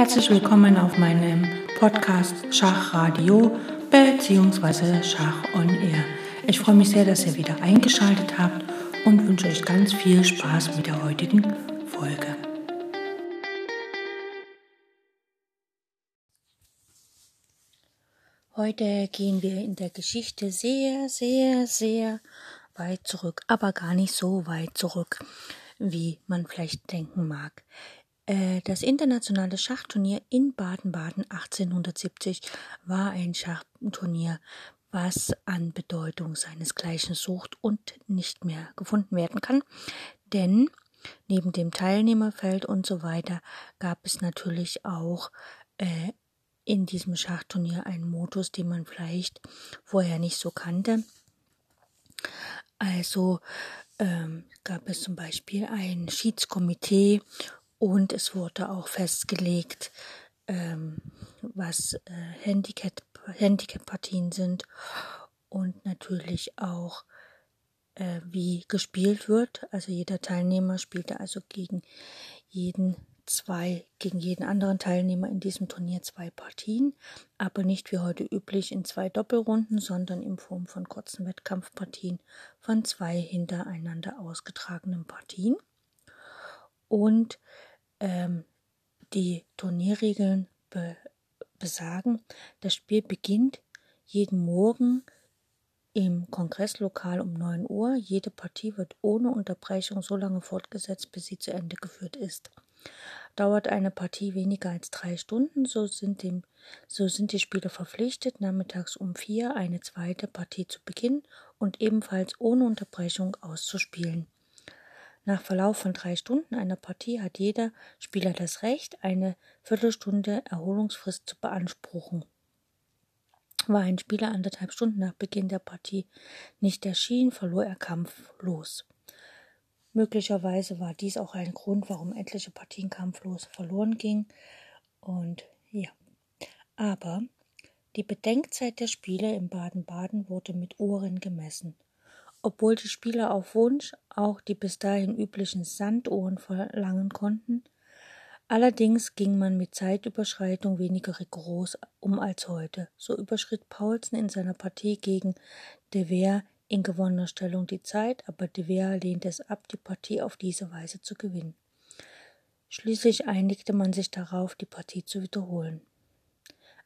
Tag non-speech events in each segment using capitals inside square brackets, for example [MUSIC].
Herzlich willkommen auf meinem Podcast Schachradio bzw. Schach on Air. Ich freue mich sehr, dass ihr wieder eingeschaltet habt und wünsche euch ganz viel Spaß mit der heutigen Folge. Heute gehen wir in der Geschichte sehr, sehr, sehr weit zurück, aber gar nicht so weit zurück, wie man vielleicht denken mag. Äh, das internationale Schachturnier in Baden-Baden 1870 war ein Schachturnier, was an Bedeutung seinesgleichen sucht und nicht mehr gefunden werden kann. Denn neben dem Teilnehmerfeld und so weiter gab es natürlich auch äh, in diesem Schachturnier einen Modus, den man vielleicht vorher nicht so kannte. Also ähm, gab es zum Beispiel ein Schiedskomitee und es wurde auch festgelegt, ähm, was äh, Handicap, Handicap-Partien sind und natürlich auch, äh, wie gespielt wird. Also jeder Teilnehmer spielte also gegen jeden zwei, gegen jeden anderen Teilnehmer in diesem Turnier zwei Partien, aber nicht wie heute üblich in zwei Doppelrunden, sondern in Form von kurzen Wettkampfpartien von zwei hintereinander ausgetragenen Partien. Und ähm, die Turnierregeln be besagen, das Spiel beginnt jeden Morgen im Kongresslokal um 9 Uhr. Jede Partie wird ohne Unterbrechung so lange fortgesetzt, bis sie zu Ende geführt ist. Dauert eine Partie weniger als drei Stunden, so sind, dem, so sind die Spieler verpflichtet, nachmittags um vier eine zweite Partie zu beginnen und ebenfalls ohne Unterbrechung auszuspielen. Nach Verlauf von drei Stunden einer Partie hat jeder Spieler das Recht, eine Viertelstunde Erholungsfrist zu beanspruchen. War ein Spieler anderthalb Stunden nach Beginn der Partie nicht erschienen, verlor er kampflos. Möglicherweise war dies auch ein Grund, warum etliche Partien kampflos verloren gingen. Und ja. Aber die Bedenkzeit der Spieler in Baden-Baden wurde mit Uhren gemessen. Obwohl die Spieler auf Wunsch auch die bis dahin üblichen Sanduhren verlangen konnten, allerdings ging man mit Zeitüberschreitung weniger rigoros um als heute. So überschritt Paulsen in seiner Partie gegen De Weer in gewonnener Stellung die Zeit, aber De Weer lehnte es ab, die Partie auf diese Weise zu gewinnen. Schließlich einigte man sich darauf, die Partie zu wiederholen.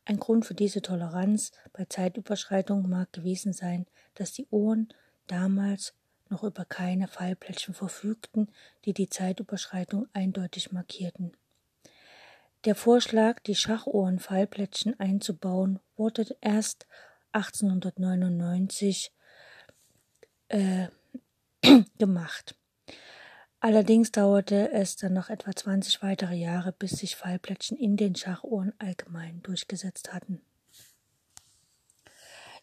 Ein Grund für diese Toleranz bei Zeitüberschreitung mag gewesen sein, dass die Uhren damals noch über keine Fallplättchen verfügten, die die Zeitüberschreitung eindeutig markierten. Der Vorschlag, die Schachuhren-Fallplättchen einzubauen, wurde erst 1899 äh, [CLEARS THROAT] gemacht. Allerdings dauerte es dann noch etwa 20 weitere Jahre, bis sich Fallplättchen in den Schachuhren allgemein durchgesetzt hatten.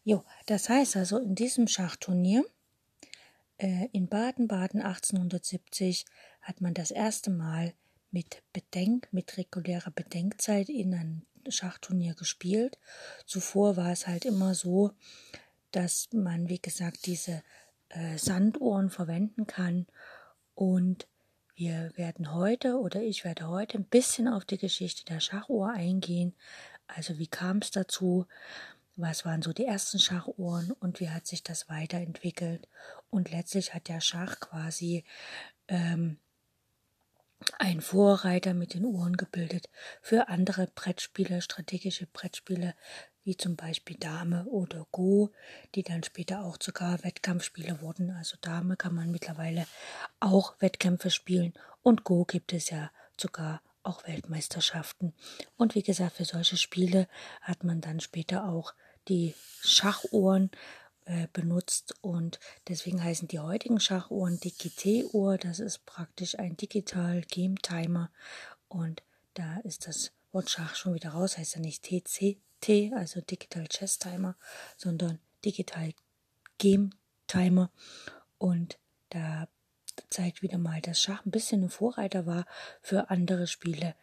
Jo, das heißt also, in diesem Schachturnier äh, in Baden-Baden 1870 hat man das erste Mal mit Bedenk, mit regulärer Bedenkzeit in ein Schachturnier gespielt. Zuvor war es halt immer so, dass man, wie gesagt, diese äh, Sanduhren verwenden kann. Und wir werden heute oder ich werde heute ein bisschen auf die Geschichte der Schachuhr eingehen. Also wie kam es dazu? Was waren so die ersten Schachuhren und wie hat sich das weiterentwickelt. Und letztlich hat der Schach quasi ähm, ein Vorreiter mit den Uhren gebildet für andere Brettspiele, strategische Brettspiele, wie zum Beispiel Dame oder Go, die dann später auch sogar Wettkampfspiele wurden. Also Dame kann man mittlerweile auch Wettkämpfe spielen und Go gibt es ja sogar auch Weltmeisterschaften. Und wie gesagt, für solche Spiele hat man dann später auch die Schachuhren äh, benutzt und deswegen heißen die heutigen Schachuhren Digi-T-Uhr. Das ist praktisch ein Digital Game Timer und da ist das Wort Schach schon wieder raus, heißt ja nicht TCT, also Digital Chess Timer, sondern Digital Game Timer und da zeigt wieder mal, dass Schach ein bisschen ein Vorreiter war für andere Spiele.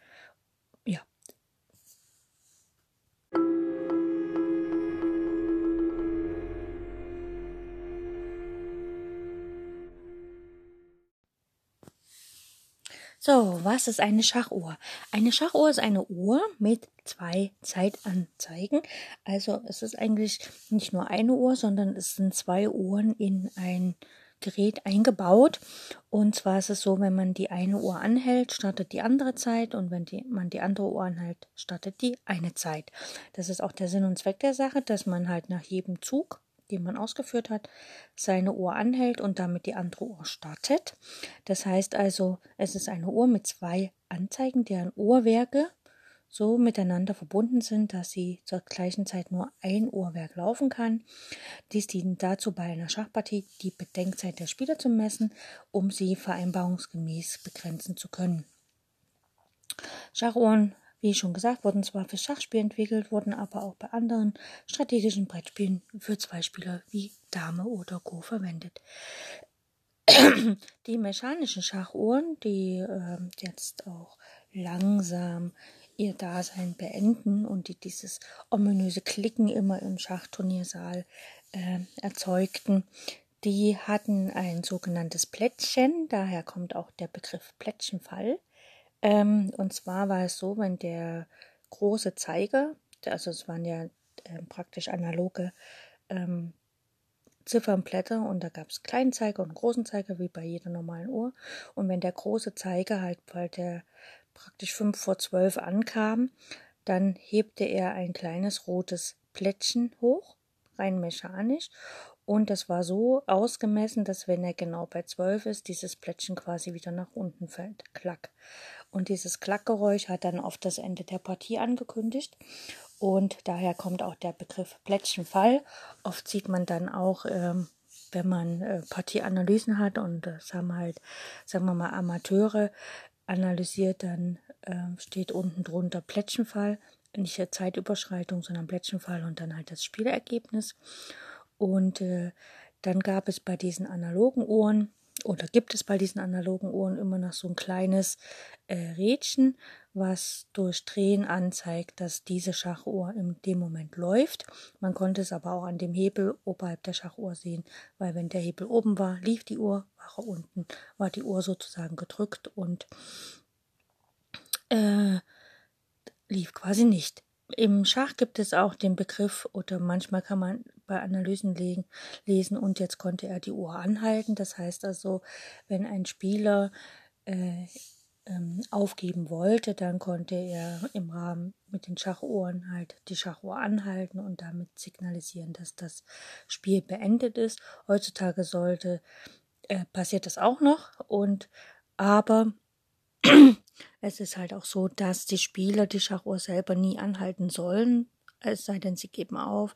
So, was ist eine Schachuhr? Eine Schachuhr ist eine Uhr mit zwei Zeitanzeigen. Also es ist eigentlich nicht nur eine Uhr, sondern es sind zwei Uhren in ein Gerät eingebaut. Und zwar ist es so, wenn man die eine Uhr anhält, startet die andere Zeit und wenn die, man die andere Uhr anhält, startet die eine Zeit. Das ist auch der Sinn und Zweck der Sache, dass man halt nach jedem Zug, den man ausgeführt hat, seine Uhr anhält und damit die andere Uhr startet. Das heißt also, es ist eine Uhr mit zwei Anzeigen, deren Uhrwerke so miteinander verbunden sind, dass sie zur gleichen Zeit nur ein Uhrwerk laufen kann. Dies dient dazu, bei einer Schachpartie die Bedenkzeit der Spieler zu messen, um sie vereinbarungsgemäß begrenzen zu können. Schachuhren, wie schon gesagt, wurden zwar für Schachspiel entwickelt, wurden aber auch bei anderen strategischen Brettspielen für zwei Spieler wie Dame oder Go verwendet. Die mechanischen Schachuhren, die äh, jetzt auch langsam ihr Dasein beenden und die dieses ominöse Klicken immer im Schachturniersaal äh, erzeugten. Die hatten ein sogenanntes Plättchen, daher kommt auch der Begriff Plättchenfall. Ähm, und zwar war es so, wenn der große Zeiger, also es waren ja äh, praktisch analoge ähm, Ziffernblätter und da gab es kleinen Zeiger und großen Zeiger wie bei jeder normalen Uhr. Und wenn der große Zeiger halt bei der praktisch fünf vor zwölf ankam, dann hebte er ein kleines rotes Plättchen hoch, rein mechanisch. Und das war so ausgemessen, dass wenn er genau bei zwölf ist, dieses Plättchen quasi wieder nach unten fällt. Klack. Und dieses Klackgeräusch hat dann oft das Ende der Partie angekündigt. Und daher kommt auch der Begriff Plättchenfall. Oft sieht man dann auch, ähm, wenn man äh, Partieanalysen hat und das haben halt, sagen wir mal, Amateure, analysiert, dann äh, steht unten drunter Plättchenfall, nicht der Zeitüberschreitung, sondern Plättchenfall und dann halt das Spielergebnis. Und äh, dann gab es bei diesen analogen Uhren oder gibt es bei diesen analogen Uhren immer noch so ein kleines äh, Rädchen, was durch Drehen anzeigt, dass diese Schachuhr in dem Moment läuft. Man konnte es aber auch an dem Hebel oberhalb der Schachuhr sehen, weil wenn der Hebel oben war, lief die Uhr, war er unten, war die Uhr sozusagen gedrückt und äh, lief quasi nicht. Im Schach gibt es auch den Begriff, oder manchmal kann man bei Analysen legen, lesen, und jetzt konnte er die Uhr anhalten. Das heißt also, wenn ein Spieler äh, ähm, aufgeben wollte, dann konnte er im Rahmen mit den Schachuhren halt die Schachuhr anhalten und damit signalisieren, dass das Spiel beendet ist. Heutzutage sollte äh, passiert das auch noch und aber [CLEARS THROAT] es ist halt auch so, dass die Spieler die Schachuhr selber nie anhalten sollen, es sei denn, sie geben auf,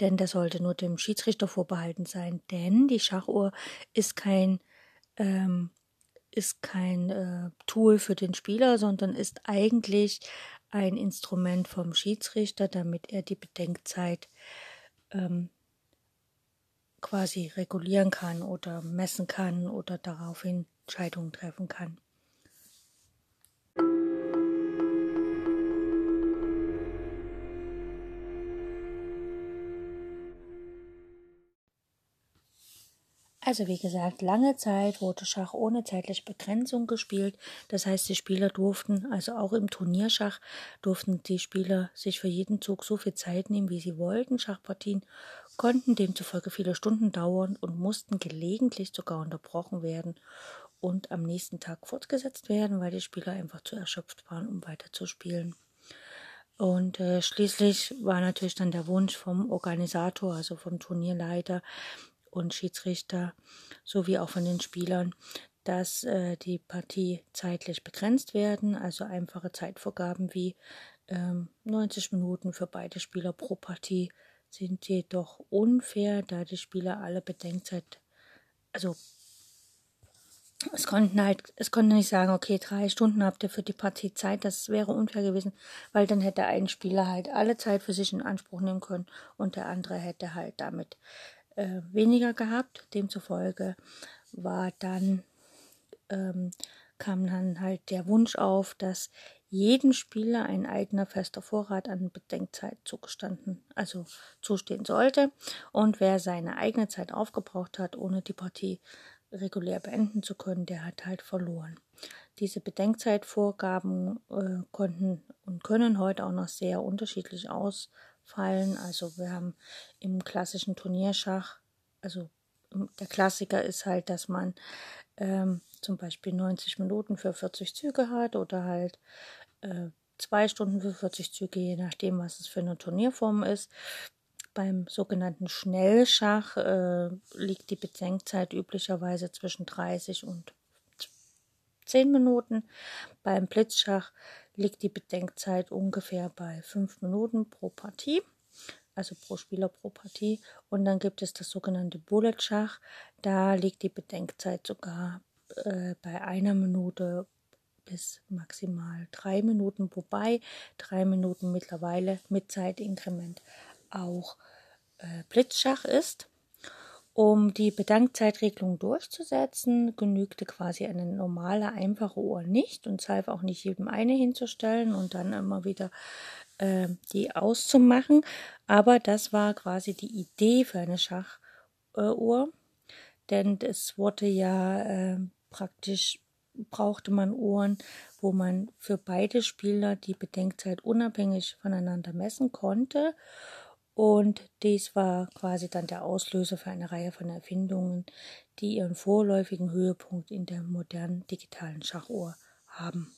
denn das sollte nur dem Schiedsrichter vorbehalten sein, denn die Schachuhr ist kein ähm, ist kein äh, Tool für den Spieler, sondern ist eigentlich ein Instrument vom Schiedsrichter, damit er die Bedenkzeit ähm, quasi regulieren kann oder messen kann oder daraufhin Entscheidungen treffen kann. Also wie gesagt, lange Zeit wurde Schach ohne zeitliche Begrenzung gespielt. Das heißt, die Spieler durften, also auch im Turnierschach, durften die Spieler sich für jeden Zug so viel Zeit nehmen, wie sie wollten. Schachpartien konnten demzufolge viele Stunden dauern und mussten gelegentlich sogar unterbrochen werden und am nächsten Tag fortgesetzt werden, weil die Spieler einfach zu erschöpft waren, um weiterzuspielen. Und äh, schließlich war natürlich dann der Wunsch vom Organisator, also vom Turnierleiter, und Schiedsrichter sowie auch von den Spielern, dass äh, die Partie zeitlich begrenzt werden, also einfache Zeitvorgaben wie ähm, 90 Minuten für beide Spieler pro Partie sind jedoch unfair, da die Spieler alle Bedenkzeit, also es konnten halt, es konnte nicht sagen, okay, drei Stunden habt ihr für die Partie Zeit, das wäre unfair gewesen, weil dann hätte ein Spieler halt alle Zeit für sich in Anspruch nehmen können und der andere hätte halt damit äh, weniger gehabt. Demzufolge war dann, ähm, kam dann halt der Wunsch auf, dass jedem Spieler ein eigener fester Vorrat an Bedenkzeit zugestanden, also zustehen sollte. Und wer seine eigene Zeit aufgebraucht hat, ohne die Partie regulär beenden zu können, der hat halt verloren. diese Bedenkzeitvorgaben äh, konnten und können heute auch noch sehr unterschiedlich ausfallen. Also wir haben im klassischen Turnierschach, also der Klassiker ist halt, dass man ähm, zum Beispiel 90 Minuten für 40 Züge hat oder halt äh, zwei Stunden für 40 Züge, je nachdem, was es für eine Turnierform ist. Beim sogenannten Schnellschach äh, liegt die Bedenkzeit üblicherweise zwischen 30 und 10 Minuten. Beim Blitzschach liegt die Bedenkzeit ungefähr bei 5 Minuten pro Partie, also pro Spieler pro Partie. Und dann gibt es das sogenannte Bullet-Schach. Da liegt die Bedenkzeit sogar äh, bei einer Minute bis maximal drei Minuten, wobei drei Minuten mittlerweile mit Zeitinkrement auch äh, Blitzschach ist. Um die Bedankzeitregelung durchzusetzen, genügte quasi eine normale, einfache Uhr nicht und es half auch nicht jedem eine hinzustellen und dann immer wieder äh, die auszumachen. Aber das war quasi die Idee für eine Schachuhr, äh, denn es wurde ja äh, praktisch brauchte man Uhren, wo man für beide Spieler die Bedenkzeit unabhängig voneinander messen konnte. Und dies war quasi dann der Auslöser für eine Reihe von Erfindungen, die ihren vorläufigen Höhepunkt in der modernen digitalen Schachuhr haben.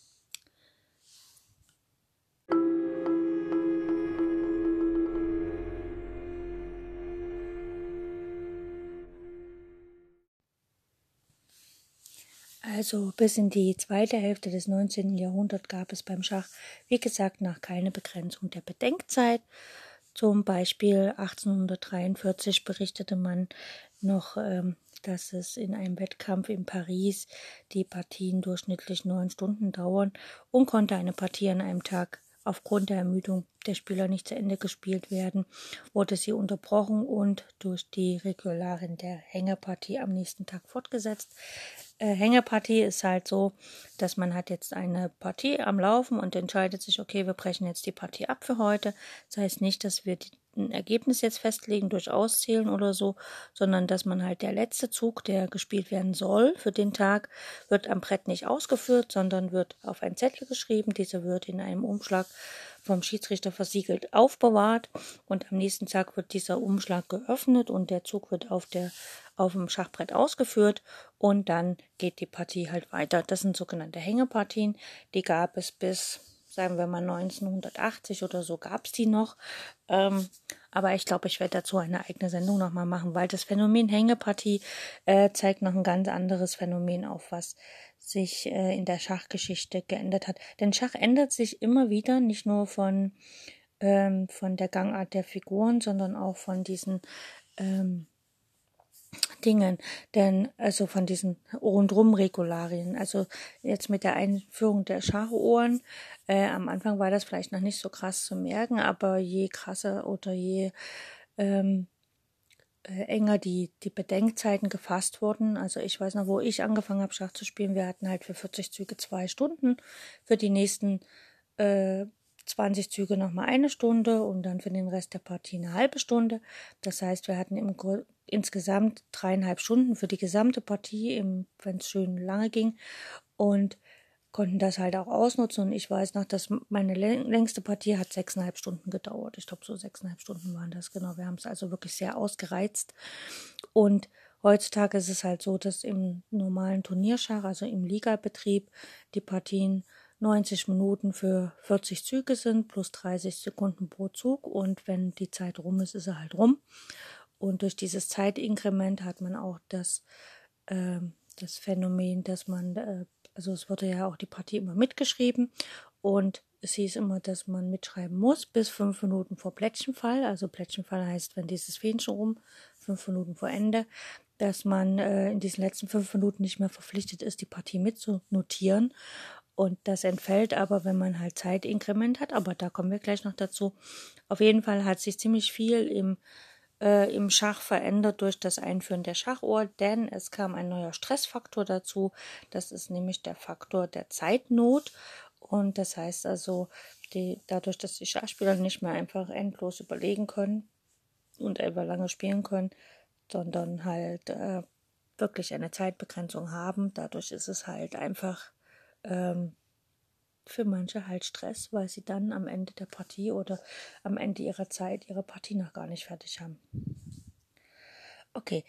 Also bis in die zweite Hälfte des 19. Jahrhunderts gab es beim Schach, wie gesagt, noch keine Begrenzung der Bedenkzeit. Zum Beispiel 1843 berichtete man noch, ähm, dass es in einem Wettkampf in Paris die Partien durchschnittlich neun Stunden dauern und konnte eine Partie an einem Tag aufgrund der Ermüdung der Spieler nicht zu Ende gespielt werden, wurde sie unterbrochen und durch die Regularin der Hängepartie am nächsten Tag fortgesetzt äh, Hängepartie ist halt so, dass man hat jetzt eine Partie am Laufen und entscheidet sich, okay, wir brechen jetzt die Partie ab für heute. Das heißt nicht, dass wir die, ein Ergebnis jetzt festlegen durch Auszählen oder so, sondern dass man halt der letzte Zug, der gespielt werden soll für den Tag, wird am Brett nicht ausgeführt, sondern wird auf einen Zettel geschrieben. Dieser wird in einem Umschlag vom Schiedsrichter versiegelt aufbewahrt und am nächsten Tag wird dieser Umschlag geöffnet und der Zug wird auf der auf dem Schachbrett ausgeführt und dann geht die Partie halt weiter. Das sind sogenannte Hängepartien. Die gab es bis, sagen wir mal, 1980 oder so gab es die noch. Ähm, aber ich glaube, ich werde dazu eine eigene Sendung nochmal machen, weil das Phänomen Hängepartie äh, zeigt noch ein ganz anderes Phänomen auf, was sich äh, in der Schachgeschichte geändert hat. Denn Schach ändert sich immer wieder, nicht nur von, ähm, von der Gangart der Figuren, sondern auch von diesen ähm, Dingen, denn also von diesen Rundrum-Regularien, also jetzt mit der Einführung der Schachuhren, äh, am Anfang war das vielleicht noch nicht so krass zu merken, aber je krasser oder je ähm, äh, enger die, die Bedenkzeiten gefasst wurden. Also ich weiß noch, wo ich angefangen habe, Schach zu spielen, wir hatten halt für 40 Züge zwei Stunden, für die nächsten äh, 20 Züge nochmal eine Stunde und dann für den Rest der Partie eine halbe Stunde. Das heißt, wir hatten im insgesamt dreieinhalb Stunden für die gesamte Partie, wenn es schön lange ging und konnten das halt auch ausnutzen. Und ich weiß noch, dass meine längste Partie hat sechseinhalb Stunden gedauert. Ich glaube, so sechseinhalb Stunden waren das genau. Wir haben es also wirklich sehr ausgereizt. Und heutzutage ist es halt so, dass im normalen Turnierschach, also im Ligabetrieb, die Partien 90 Minuten für 40 Züge sind, plus 30 Sekunden pro Zug. Und wenn die Zeit rum ist, ist er halt rum. Und durch dieses Zeitinkrement hat man auch das, äh, das Phänomen, dass man, äh, also es wurde ja auch die Partie immer mitgeschrieben und es hieß immer, dass man mitschreiben muss bis fünf Minuten vor Plättchenfall. Also Plättchenfall heißt, wenn dieses Fähnchen rum, fünf Minuten vor Ende, dass man äh, in diesen letzten fünf Minuten nicht mehr verpflichtet ist, die Partie mitzunotieren. Und das entfällt aber, wenn man halt Zeitinkrement hat. Aber da kommen wir gleich noch dazu. Auf jeden Fall hat sich ziemlich viel im, äh, im Schach verändert durch das Einführen der Schachuhr, denn es kam ein neuer Stressfaktor dazu. Das ist nämlich der Faktor der Zeitnot. Und das heißt also, die, dadurch, dass die Schachspieler nicht mehr einfach endlos überlegen können und über lange spielen können, sondern halt äh, wirklich eine Zeitbegrenzung haben. Dadurch ist es halt einfach ähm, für manche halt Stress, weil sie dann am Ende der Partie oder am Ende ihrer Zeit ihre Partie noch gar nicht fertig haben. Okay.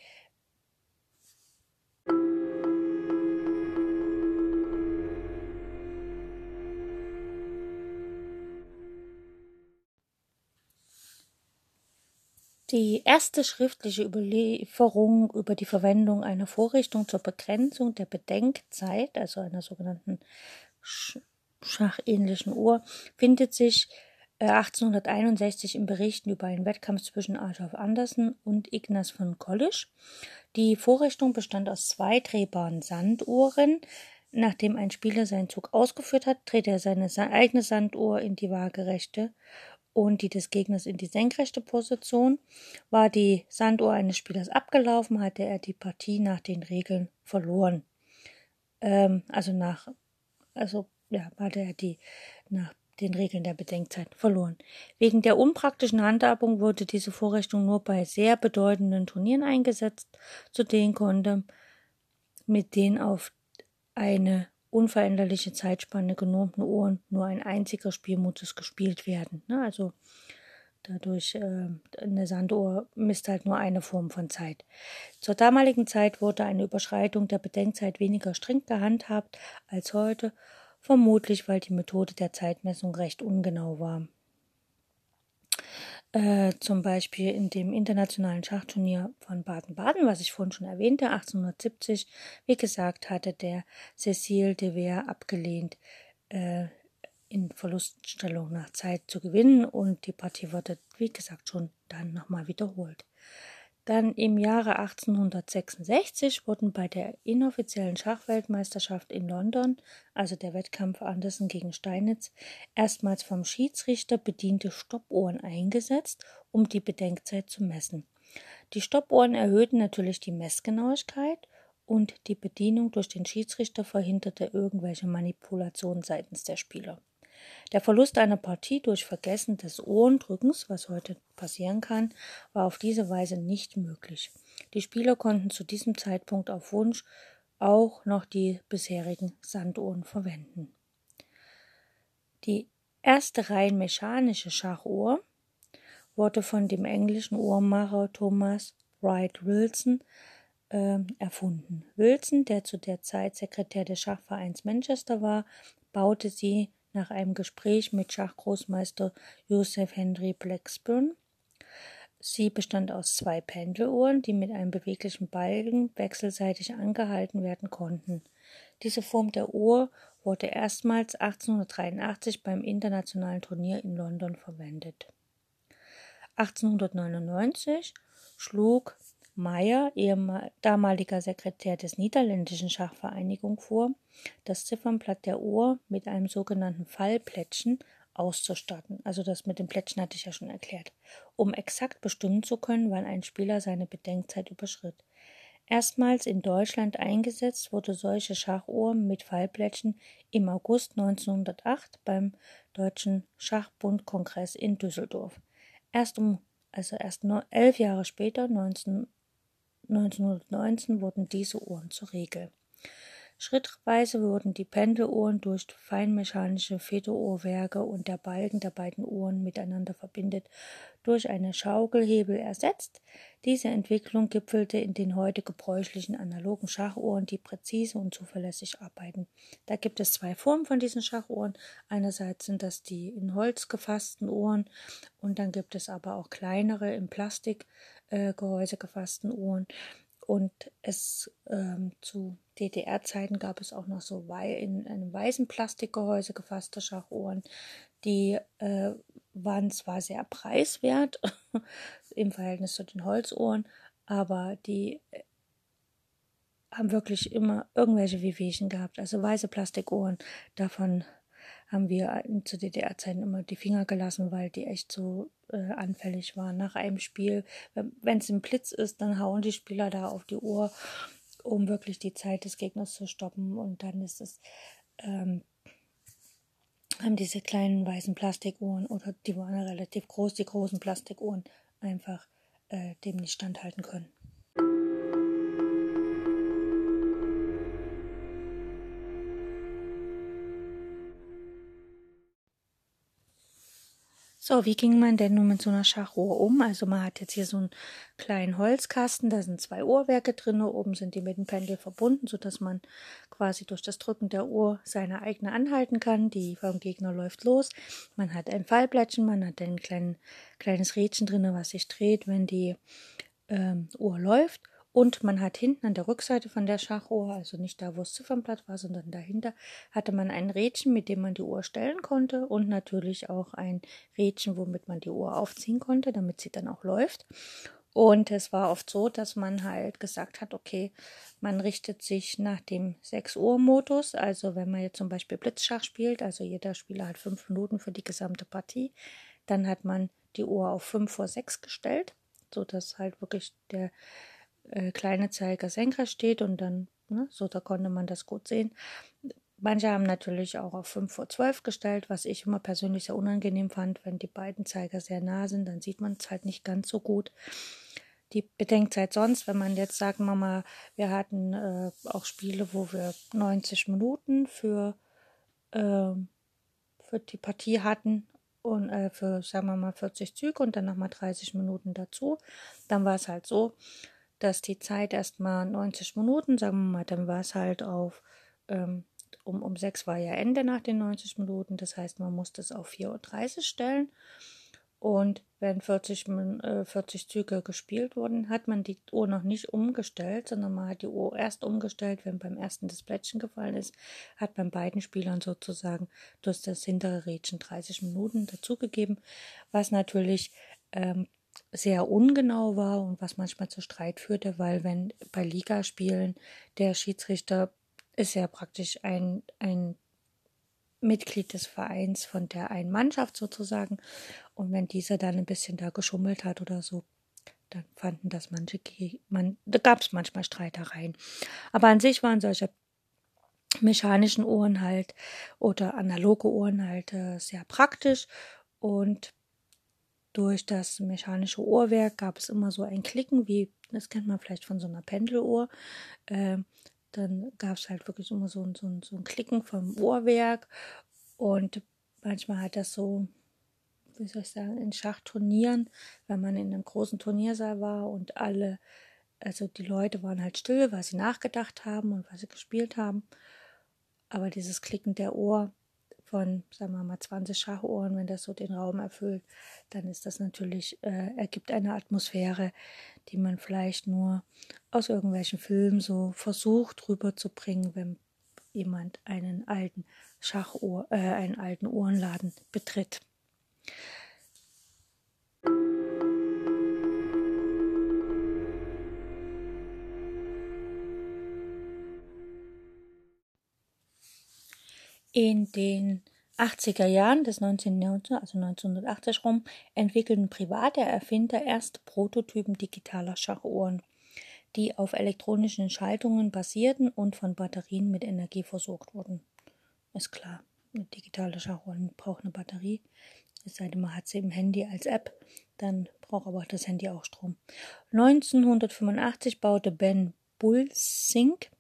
Die erste schriftliche Überlieferung über die Verwendung einer Vorrichtung zur Begrenzung der Bedenkzeit, also einer sogenannten schachähnlichen Uhr, findet sich 1861 äh, im Berichten über einen Wettkampf zwischen Adolf Andersen und Ignaz von Kollisch. Die Vorrichtung bestand aus zwei drehbaren Sanduhren. Nachdem ein Spieler seinen Zug ausgeführt hat, dreht er seine eigene Sanduhr in die waagerechte und die des Gegners in die senkrechte Position. War die Sanduhr eines Spielers abgelaufen, hatte er die Partie nach den Regeln verloren. Ähm, also nach, also ja, hatte er die nach den Regeln der Bedenkzeit verloren. Wegen der unpraktischen Handhabung wurde diese Vorrichtung nur bei sehr bedeutenden Turnieren eingesetzt, zu denen konnte mit den auf eine unveränderliche Zeitspanne genormten Uhren nur ein einziger Spielmodus gespielt werden. Ne? Also dadurch äh, eine Sanduhr misst halt nur eine Form von Zeit. Zur damaligen Zeit wurde eine Überschreitung der Bedenkzeit weniger streng gehandhabt als heute, vermutlich weil die Methode der Zeitmessung recht ungenau war. Äh, zum Beispiel in dem internationalen Schachturnier von Baden-Baden, was ich vorhin schon erwähnte, 1870, wie gesagt, hatte der Cecil de Vere abgelehnt, äh, in Verluststellung nach Zeit zu gewinnen und die Partie wurde, wie gesagt, schon dann nochmal wiederholt. Dann im Jahre 1866 wurden bei der inoffiziellen Schachweltmeisterschaft in London, also der Wettkampf Andersen gegen Steinitz, erstmals vom Schiedsrichter bediente Stoppuhren eingesetzt, um die Bedenkzeit zu messen. Die Stoppuhren erhöhten natürlich die Messgenauigkeit und die Bedienung durch den Schiedsrichter verhinderte irgendwelche Manipulationen seitens der Spieler. Der Verlust einer Partie durch Vergessen des Ohrendrückens, was heute passieren kann, war auf diese Weise nicht möglich. Die Spieler konnten zu diesem Zeitpunkt auf Wunsch auch noch die bisherigen Sanduhren verwenden. Die erste rein mechanische Schachuhr wurde von dem englischen Uhrmacher Thomas Wright Wilson äh, erfunden. Wilson, der zu der Zeit Sekretär des Schachvereins Manchester war, baute sie nach einem Gespräch mit Schachgroßmeister Joseph Henry Blackburn. Sie bestand aus zwei Pendeluhren, die mit einem beweglichen Balken wechselseitig angehalten werden konnten. Diese Form der Uhr wurde erstmals 1883 beim internationalen Turnier in London verwendet. 1899 schlug Meyer, damaliger Sekretär des Niederländischen Schachvereinigung, vor, das Ziffernblatt der Uhr mit einem sogenannten Fallplättchen auszustatten. Also das mit dem Plättchen hatte ich ja schon erklärt, um exakt bestimmen zu können, wann ein Spieler seine Bedenkzeit überschritt. Erstmals in Deutschland eingesetzt wurde solche Schachuhr mit Fallplättchen im August 1908 beim Deutschen Schachbundkongress in Düsseldorf. Erst um also erst elf Jahre später, 19, 1919 wurden diese Uhren zur Regel. Schrittweise wurden die Pendeluhren durch feinmechanische Federuhrwerke und der Balken der beiden Uhren miteinander verbindet durch eine Schaukelhebel ersetzt. Diese Entwicklung gipfelte in den heute gebräuchlichen analogen Schachuhren, die präzise und zuverlässig arbeiten. Da gibt es zwei Formen von diesen Schachuhren. Einerseits sind das die in Holz gefassten Uhren und dann gibt es aber auch kleinere im Plastikgehäuse äh, gefassten Uhren. Und es ähm, zu DDR-Zeiten gab es auch noch so wei in einem weißen Plastikgehäuse gefasste Schachuhren. Die äh, waren zwar sehr preiswert [LAUGHS] im Verhältnis zu den Holzuhren, aber die äh, haben wirklich immer irgendwelche Wehwehchen gehabt. Also weiße Plastikuhren, davon haben wir zu DDR-Zeiten immer die Finger gelassen, weil die echt so äh, anfällig waren. Nach einem Spiel, wenn es ein Blitz ist, dann hauen die Spieler da auf die Uhr, um wirklich die Zeit des Gegners zu stoppen. Und dann ist es, ähm, haben diese kleinen weißen Plastikuhren oder die waren relativ groß, die großen Plastikuhren einfach äh, dem nicht standhalten können. So, wie ging man denn nun mit so einer Schachuhr um? Also man hat jetzt hier so einen kleinen Holzkasten, da sind zwei Uhrwerke drin, oben sind die mit dem Pendel verbunden, sodass man quasi durch das Drücken der Uhr seine eigene anhalten kann. Die vom Gegner läuft los. Man hat ein Fallblättchen, man hat ein klein, kleines Rädchen drin, was sich dreht, wenn die ähm, Uhr läuft. Und man hat hinten an der Rückseite von der Schachuhr, also nicht da, wo das Ziffernblatt war, sondern dahinter, hatte man ein Rädchen, mit dem man die Uhr stellen konnte und natürlich auch ein Rädchen, womit man die Uhr aufziehen konnte, damit sie dann auch läuft. Und es war oft so, dass man halt gesagt hat, okay, man richtet sich nach dem 6 Uhr Modus. Also wenn man jetzt zum Beispiel Blitzschach spielt, also jeder Spieler hat fünf Minuten für die gesamte Partie, dann hat man die Uhr auf 5 vor 6 gestellt, sodass halt wirklich der äh, kleine Zeiger senkrecht steht und dann, ne, so da konnte man das gut sehen. Manche haben natürlich auch auf 5 vor 12 gestellt, was ich immer persönlich sehr unangenehm fand. Wenn die beiden Zeiger sehr nah sind, dann sieht man es halt nicht ganz so gut. Die Bedenkzeit sonst, wenn man jetzt wir mal, wir hatten äh, auch Spiele, wo wir 90 Minuten für, äh, für die Partie hatten und äh, für, sagen wir mal, 40 Züge und dann nochmal 30 Minuten dazu. Dann war es halt so, dass die Zeit erstmal 90 Minuten, sagen wir mal, dann war es halt auf, ähm, um, um 6 war ja Ende nach den 90 Minuten, das heißt, man musste es auf 4.30 Uhr stellen. Und wenn 40, äh, 40 Züge gespielt wurden, hat man die Uhr noch nicht umgestellt, sondern man hat die Uhr erst umgestellt, wenn beim ersten das Plättchen gefallen ist, hat beim beiden Spielern sozusagen durch das hintere Rädchen 30 Minuten dazugegeben, was natürlich ähm, sehr ungenau war und was manchmal zu Streit führte, weil wenn bei Ligaspielen der Schiedsrichter ist ja praktisch ein, ein Mitglied des Vereins von der einen Mannschaft sozusagen und wenn dieser dann ein bisschen da geschummelt hat oder so, dann fanden das manche, man, da gab es manchmal Streitereien. Aber an sich waren solche mechanischen Uhren halt oder analoge Uhren halt äh, sehr praktisch und durch das mechanische Uhrwerk gab es immer so ein Klicken, wie das kennt man vielleicht von so einer Pendeluhr. Äh, dann gab es halt wirklich immer so, so, so ein Klicken vom Uhrwerk und manchmal hat das so, wie soll ich sagen, in Schachturnieren, wenn man in einem großen Turniersaal war und alle, also die Leute waren halt still, weil sie nachgedacht haben und weil sie gespielt haben. Aber dieses Klicken der Uhr von, sagen wir mal, 20 Schachuhren, wenn das so den Raum erfüllt, dann ist das natürlich, äh, ergibt eine Atmosphäre, die man vielleicht nur aus irgendwelchen Filmen so versucht rüberzubringen, wenn jemand einen alten Schachuhr, äh, einen alten Uhrenladen betritt. In den 80er Jahren des 19. Jahrhunderts, also 1980 rum, entwickelten private Erfinder erste Prototypen digitaler Schachuhren, die auf elektronischen Schaltungen basierten und von Batterien mit Energie versorgt wurden. Ist klar, eine digitale Schachuhr braucht eine Batterie. Es sei denn, man hat sie im Handy als App, dann braucht aber das Handy auch Strom. 1985 baute Ben Bulsink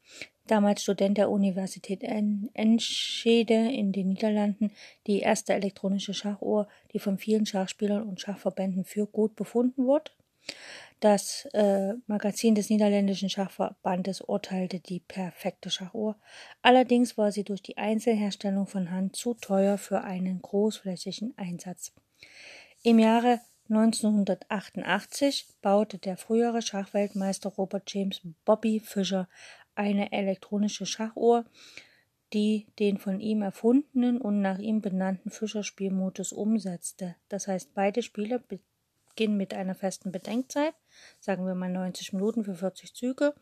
damals Student der Universität Enschede in den Niederlanden, die erste elektronische Schachuhr, die von vielen Schachspielern und Schachverbänden für gut befunden wurde. Das äh, Magazin des niederländischen Schachverbandes urteilte die perfekte Schachuhr. Allerdings war sie durch die Einzelherstellung von Hand zu teuer für einen großflächigen Einsatz. Im Jahre 1988 baute der frühere Schachweltmeister Robert James Bobby Fischer eine elektronische Schachuhr, die den von ihm erfundenen und nach ihm benannten Fischer-Spielmodus umsetzte. Das heißt, beide Spiele beginnen mit einer festen Bedenkzeit, sagen wir mal 90 Minuten für 40 Züge,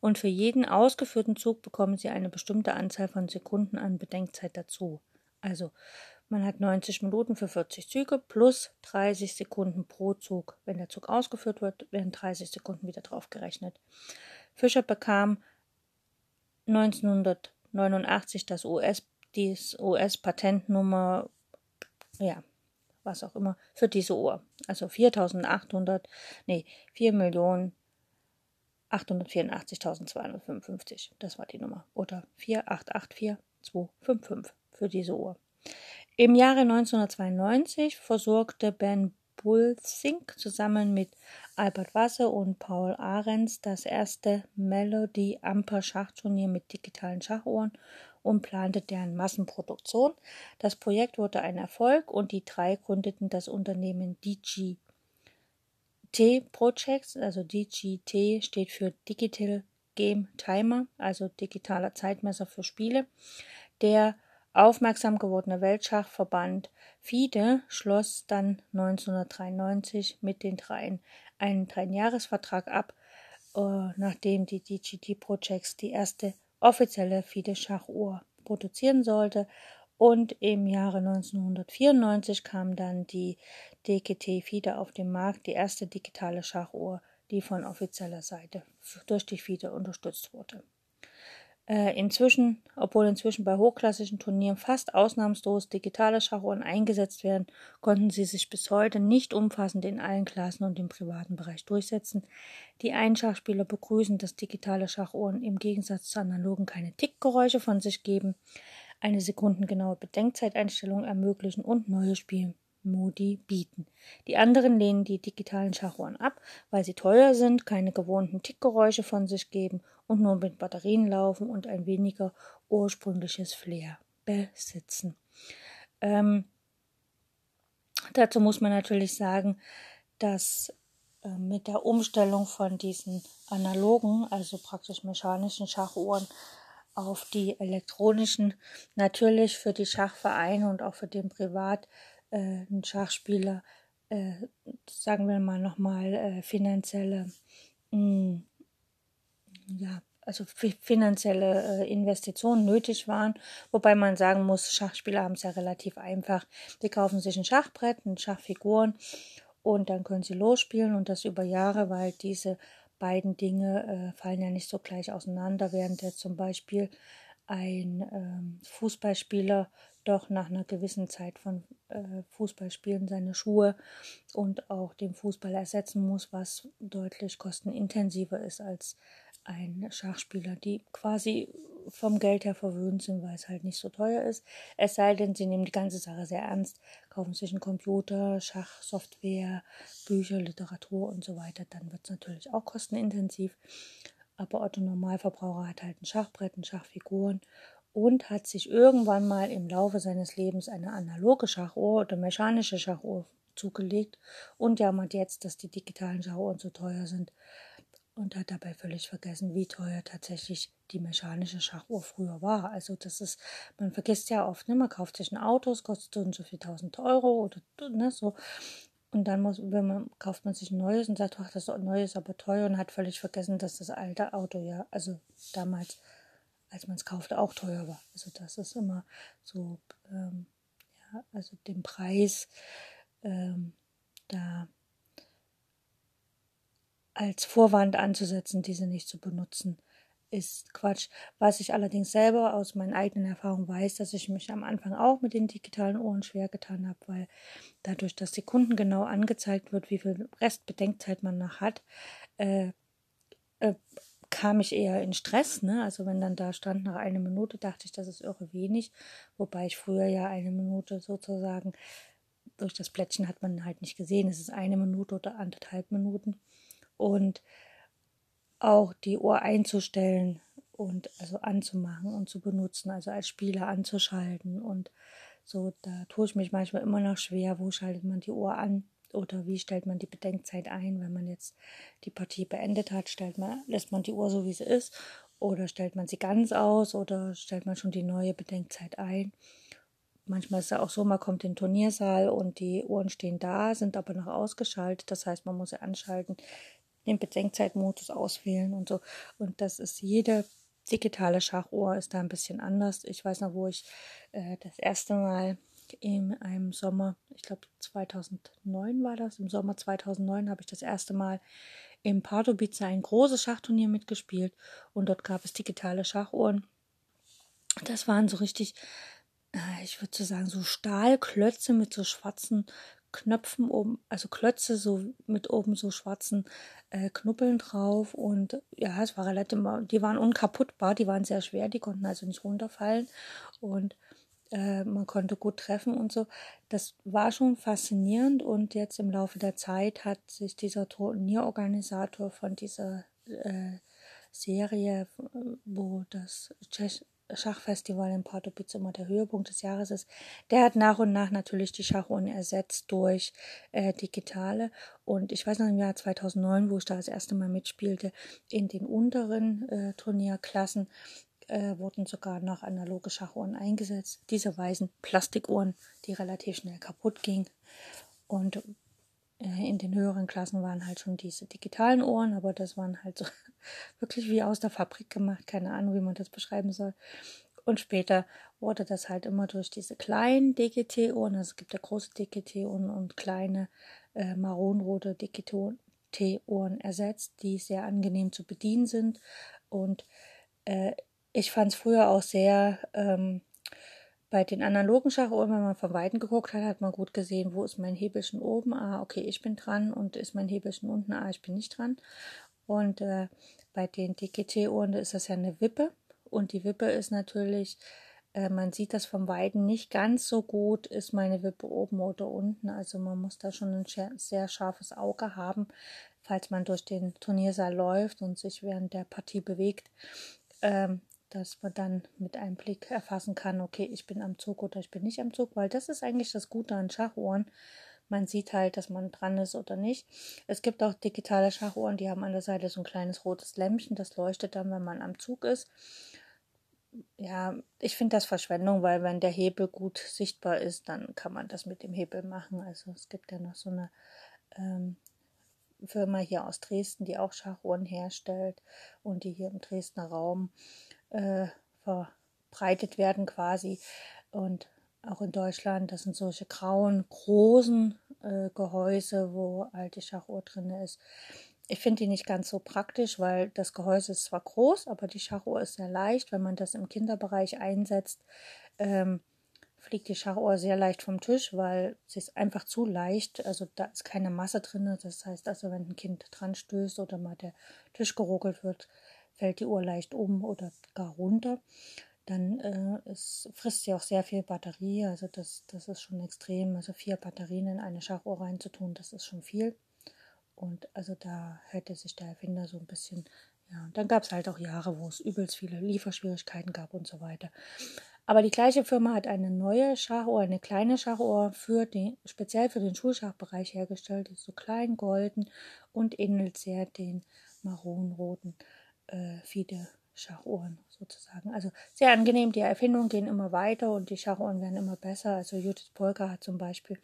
und für jeden ausgeführten Zug bekommen sie eine bestimmte Anzahl von Sekunden an Bedenkzeit dazu. Also man hat 90 Minuten für 40 Züge plus 30 Sekunden pro Zug. Wenn der Zug ausgeführt wird, werden 30 Sekunden wieder drauf gerechnet. Fischer bekam 1989 das US, die US-Patentnummer, ja, was auch immer, für diese Uhr. Also 4.800, nee, 4.884.255. Das war die Nummer. Oder 4884255 für diese Uhr. Im Jahre 1992 versorgte Ben Bulsink zusammen mit Albert Wasser und Paul Ahrens das erste Melody Amper Schachturnier mit digitalen Schachuhren und plante deren Massenproduktion. Das Projekt wurde ein Erfolg und die drei gründeten das Unternehmen DGT Projects, also DGT steht für Digital Game Timer, also digitaler Zeitmesser für Spiele. Der aufmerksam gewordene Weltschachverband FIDE schloss dann 1993 mit den dreien einen Dreijahresvertrag ab, äh, nachdem die DGT Projects die erste offizielle FIDE-Schachuhr produzieren sollte. Und im Jahre 1994 kam dann die DGT FIDE auf den Markt, die erste digitale Schachuhr, die von offizieller Seite durch die FIDE unterstützt wurde. Äh, inzwischen, obwohl inzwischen bei hochklassischen Turnieren fast ausnahmslos digitale Schachuhren eingesetzt werden, konnten sie sich bis heute nicht umfassend in allen Klassen und im privaten Bereich durchsetzen. Die Einschachspieler begrüßen, dass digitale Schachuhren im Gegensatz zu analogen keine Tickgeräusche von sich geben, eine sekundengenaue Bedenkzeiteinstellung ermöglichen und neue Spiel Modi bieten. Die anderen lehnen die digitalen Schachuhren ab, weil sie teuer sind, keine gewohnten Tickgeräusche von sich geben und nur mit Batterien laufen und ein weniger ursprüngliches Flair besitzen. Ähm, dazu muss man natürlich sagen, dass äh, mit der Umstellung von diesen analogen, also praktisch mechanischen Schachuhren auf die elektronischen natürlich für die Schachvereine und auch für den Privat äh, Schachspieler, äh, sagen wir mal nochmal, äh, finanzielle, mh, hm, ja, also finanzielle äh, Investitionen nötig waren, wobei man sagen muss, Schachspieler haben es ja relativ einfach. Die kaufen sich ein Schachbrett, ein Schachfiguren und dann können sie losspielen und das über Jahre, weil diese beiden Dinge äh, fallen ja nicht so gleich auseinander, während der zum Beispiel ein ähm, Fußballspieler doch nach einer gewissen Zeit von äh, Fußballspielen seine Schuhe und auch den Fußball ersetzen muss, was deutlich kostenintensiver ist als ein Schachspieler, die quasi vom Geld her verwöhnt sind, weil es halt nicht so teuer ist. Es sei denn, sie nehmen die ganze Sache sehr ernst, kaufen sich einen Computer, Schachsoftware, Bücher, Literatur und so weiter, dann wird es natürlich auch kostenintensiv. Aber Otto Normalverbraucher hat halt ein Schachbrett, ein Schachfiguren und hat sich irgendwann mal im Laufe seines Lebens eine analoge Schachuhr oder mechanische Schachuhr zugelegt und jammert jetzt, dass die digitalen Schachuhren zu teuer sind und hat dabei völlig vergessen, wie teuer tatsächlich die mechanische Schachuhr früher war. Also das ist, man vergisst ja oft, ne, man kauft sich ein Auto, es kostet so und so viel tausend Euro oder ne, so. Und dann muss, wenn man, kauft man sich ein neues und sagt, ach, das neue ist aber teuer und hat völlig vergessen, dass das alte Auto ja, also damals als man es kaufte, auch teuer war. Also das ist immer so, ähm, ja, also den Preis ähm, da als Vorwand anzusetzen, diese nicht zu benutzen, ist Quatsch. Was ich allerdings selber aus meinen eigenen Erfahrungen weiß, dass ich mich am Anfang auch mit den digitalen Ohren schwer getan habe, weil dadurch, dass sekundengenau angezeigt wird, wie viel Restbedenkzeit man noch hat, äh, äh, kam ich eher in Stress, ne? Also wenn dann da stand nach einer Minute, dachte ich, das ist irre wenig, wobei ich früher ja eine Minute sozusagen durch das Plättchen hat man halt nicht gesehen, es ist eine Minute oder anderthalb Minuten und auch die Uhr einzustellen und also anzumachen und zu benutzen, also als Spieler anzuschalten und so, da tue ich mich manchmal immer noch schwer, wo schaltet man die Uhr an oder wie stellt man die Bedenkzeit ein, wenn man jetzt die Partie beendet hat? Stellt man, lässt man die Uhr so, wie sie ist? Oder stellt man sie ganz aus? Oder stellt man schon die neue Bedenkzeit ein? Manchmal ist es auch so, man kommt in den Turniersaal und die Uhren stehen da, sind aber noch ausgeschaltet. Das heißt, man muss sie anschalten, den Bedenkzeitmodus auswählen und so. Und das ist jede digitale Schachuhr ist da ein bisschen anders. Ich weiß noch, wo ich äh, das erste Mal in einem Sommer, ich glaube 2009 war das, im Sommer 2009 habe ich das erste Mal im Pardubice ein großes Schachturnier mitgespielt und dort gab es digitale Schachuhren. Das waren so richtig, äh, ich würde so sagen, so Stahlklötze mit so schwarzen Knöpfen oben, also Klötze so mit oben so schwarzen äh, Knuppeln drauf und ja, es war relativ, die waren unkaputtbar, die waren sehr schwer, die konnten also nicht runterfallen und Äh, man konnte gut treffen und so. Das war schon faszinierend und jetzt im Laufe der Zeit hat sich dieser Turnierorganisator von dieser äh, Serie, wo das Tschech Schachfestival in Pardubice immer der Höhepunkt des Jahres ist, der hat nach und nach natürlich die Schachuhren ersetzt durch äh, digitale. Und ich weiß noch im Jahr 2009, wo ich da das erste Mal mitspielte, in den unteren äh, Turnierklassen äh, wurden sogar noch analoge Schachuhren eingesetzt. Diese weißen Plastikuhren, die relativ schnell kaputt gingen. Und in den höheren Klassen waren halt schon diese digitalen Ohren, aber das waren halt so [LAUGHS] wirklich wie aus der Fabrik gemacht, keine Ahnung, wie man das beschreiben soll. Und später wurde das halt immer durch diese kleinen DGT-Ohren, also es gibt ja große DGT-Ohren und kleine äh, maronrote DGT-Ohren ersetzt, die sehr angenehm zu bedienen sind. Und äh, ich fand es früher auch sehr ähm, bei den analogen Schachuhren, wenn man von Weitem geguckt hat, hat man gut gesehen, wo ist mein Hebelchen oben, ah, okay, ich bin dran und ist mein Hebelchen unten, ah, ich bin nicht dran. Und äh, bei den DGT-Uhren ist das ja eine Wippe und die Wippe ist natürlich, äh, man sieht das vom Weiden nicht ganz so gut, ist meine Wippe oben oder unten. Also man muss da schon ein sehr scharfes Auge haben, falls man durch den Turniersaal läuft und sich während der Partie bewegt. Ähm, dass man dann mit einem Blick erfassen kann, okay, ich bin am Zug oder ich bin nicht am Zug, weil das ist eigentlich das Gute an Schachuhren. Man sieht halt, dass man dran ist oder nicht. Es gibt auch digitale Schachuhren, die haben an der Seite so ein kleines rotes Lämpchen, das leuchtet dann, wenn man am Zug ist. Ja, ich finde das Verschwendung, weil wenn der Hebel gut sichtbar ist, dann kann man das mit dem Hebel machen. Also es gibt ja noch so eine ähm, Firma hier aus Dresden, die auch Schachuhren herstellt und die hier im Dresdner Raum äh, verbreitet werden quasi. Und auch in Deutschland, das sind solche grauen, großen äh, Gehäuse, wo alte Schachuhr drin ist. Ich finde die nicht ganz so praktisch, weil das Gehäuse ist zwar groß, aber die Schachuhr ist sehr leicht. Wenn man das im Kinderbereich einsetzt, ähm, fliegt die Schachuhr sehr leicht vom Tisch, weil sie ist einfach zu leicht. Also da ist keine Masse drin. Das heißt also, wenn ein Kind dran stößt oder mal der Tisch geruckelt wird, fällt die Uhr leicht um oder gar runter. Dann äh, es frisst sie auch sehr viel Batterie, also das, das ist schon extrem. Also vier Batterien in eine Schachuhr reinzutun, das ist schon viel. Und also da hätte sich der Erfinder so ein bisschen, ja, dann gab es halt auch Jahre, wo es übelst viele Lieferschwierigkeiten gab und so weiter. Aber die gleiche Firma hat eine neue Schachuhr, eine kleine Schachuhr für den, speziell für den Schulschachbereich hergestellt. Die ist so klein, golden und ähnelt sehr den maronroten äh, Fide Schachuhren sozusagen. Also sehr angenehm, die Erfindungen gehen immer weiter und die Schachuhren werden immer besser. Also Judith Polka hat zum Beispiel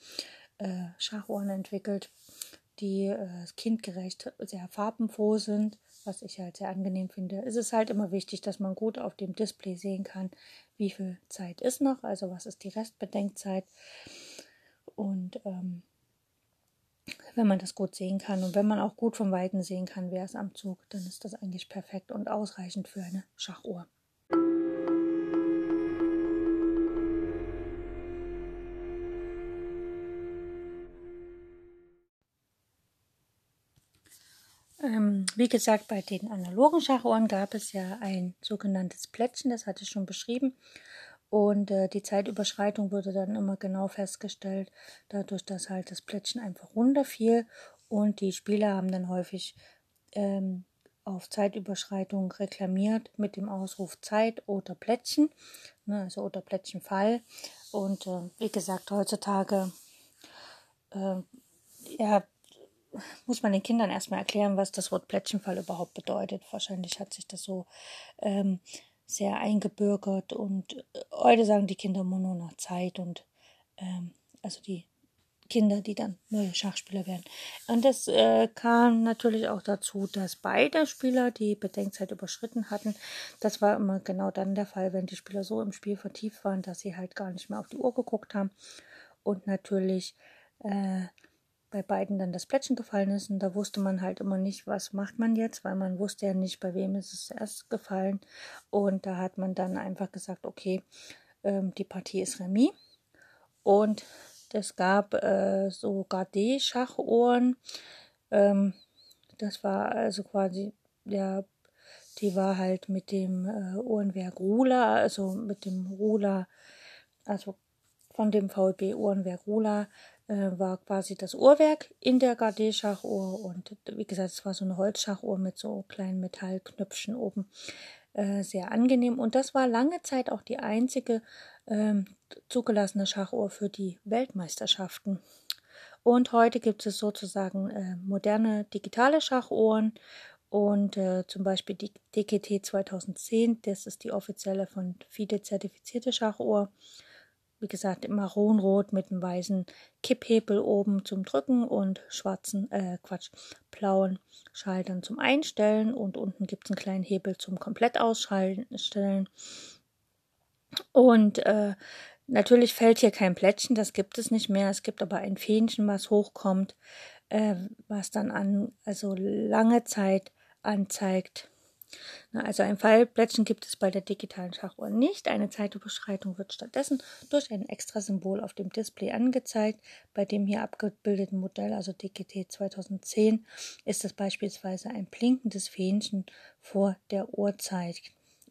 äh, Schachuhren entwickelt, die äh, kindgerecht sehr farbenfroh sind, was ich halt sehr angenehm finde. Es ist halt immer wichtig, dass man gut auf dem Display sehen kann, wie viel Zeit ist noch, also was ist die Restbedenkzeit. Und ähm, wenn man das gut sehen kann und wenn man auch gut vom Weiten sehen kann, wer ist am Zug, dann ist das eigentlich perfekt und ausreichend für eine Schachuhr. Ähm, wie gesagt, bei den analogen Schachuhren gab es ja ein sogenanntes Plättchen, das hatte ich schon beschrieben. Und äh, die Zeitüberschreitung wurde dann immer genau festgestellt, dadurch, dass halt das Plättchen einfach runterfiel. Und die Spieler haben dann häufig ähm, auf Zeitüberschreitung reklamiert mit dem Ausruf Zeit oder Plättchen, ne, also oder Plättchenfall. Und äh, wie gesagt, heutzutage äh, ja, muss man den Kindern erstmal erklären, was das Wort Plättchenfall überhaupt bedeutet. Wahrscheinlich hat sich das so ähm, sehr eingebürgert und äh, heute sagen die Kinder nur noch Zeit und ähm, also die Kinder, die dann neue Schachspieler werden. Und das äh, kam natürlich auch dazu, dass beide Spieler die Bedenkzeit überschritten hatten. Das war immer genau dann der Fall, wenn die Spieler so im Spiel vertieft waren, dass sie halt gar nicht mehr auf die Uhr geguckt haben. Und natürlich äh, bei beiden dann das Plättchen gefallen ist. Und da wusste man halt immer nicht, was macht man jetzt, weil man wusste ja nicht, bei wem ist es erst gefallen. Und da hat man dann einfach gesagt, okay, ähm, die Partie ist Remis. Und es gab äh, so Gardé-Schachuhren, ähm, das war also quasi, ja, die war halt mit dem äh, Uhrenwerk Rula, also mit dem Rula also von dem VLB Uhrenwerk Rola äh, war quasi das Uhrwerk in der Gardé-Schachuhr und wie gesagt, es war so eine Holzschachuhr mit so kleinen Metallknöpfchen oben. Äh, sehr angenehm und das war lange Zeit auch die einzige ähm, zugelassene Schachuhr für die Weltmeisterschaften. Und heute gibt es sozusagen äh, moderne digitale Schachuhren und äh, zum Beispiel die DKT 2010, das ist die offizielle von FIDE zertifizierte Schachuhr wie gesagt, im Maronrot mit einem weißen Kipphebel oben zum Drücken und schwarzen, äh, Quatsch, blauen Schaltern zum Einstellen und unten gibt es einen kleinen Hebel zum komplett ausstellen. Und äh, natürlich fällt hier kein Plättchen, das gibt es nicht mehr. Es gibt aber ein Fähnchen, was hochkommt, äh, was dann an, also lange Zeit anzeigt, also ein Pfeilblättchen gibt es bei der digitalen Schachuhr nicht. Eine Zeitüberschreitung wird stattdessen durch ein extra Symbol auf dem Display angezeigt. Bei dem hier abgebildeten Modell, also DGT 2010, ist es beispielsweise ein blinkendes Fähnchen vor der Uhrzeit.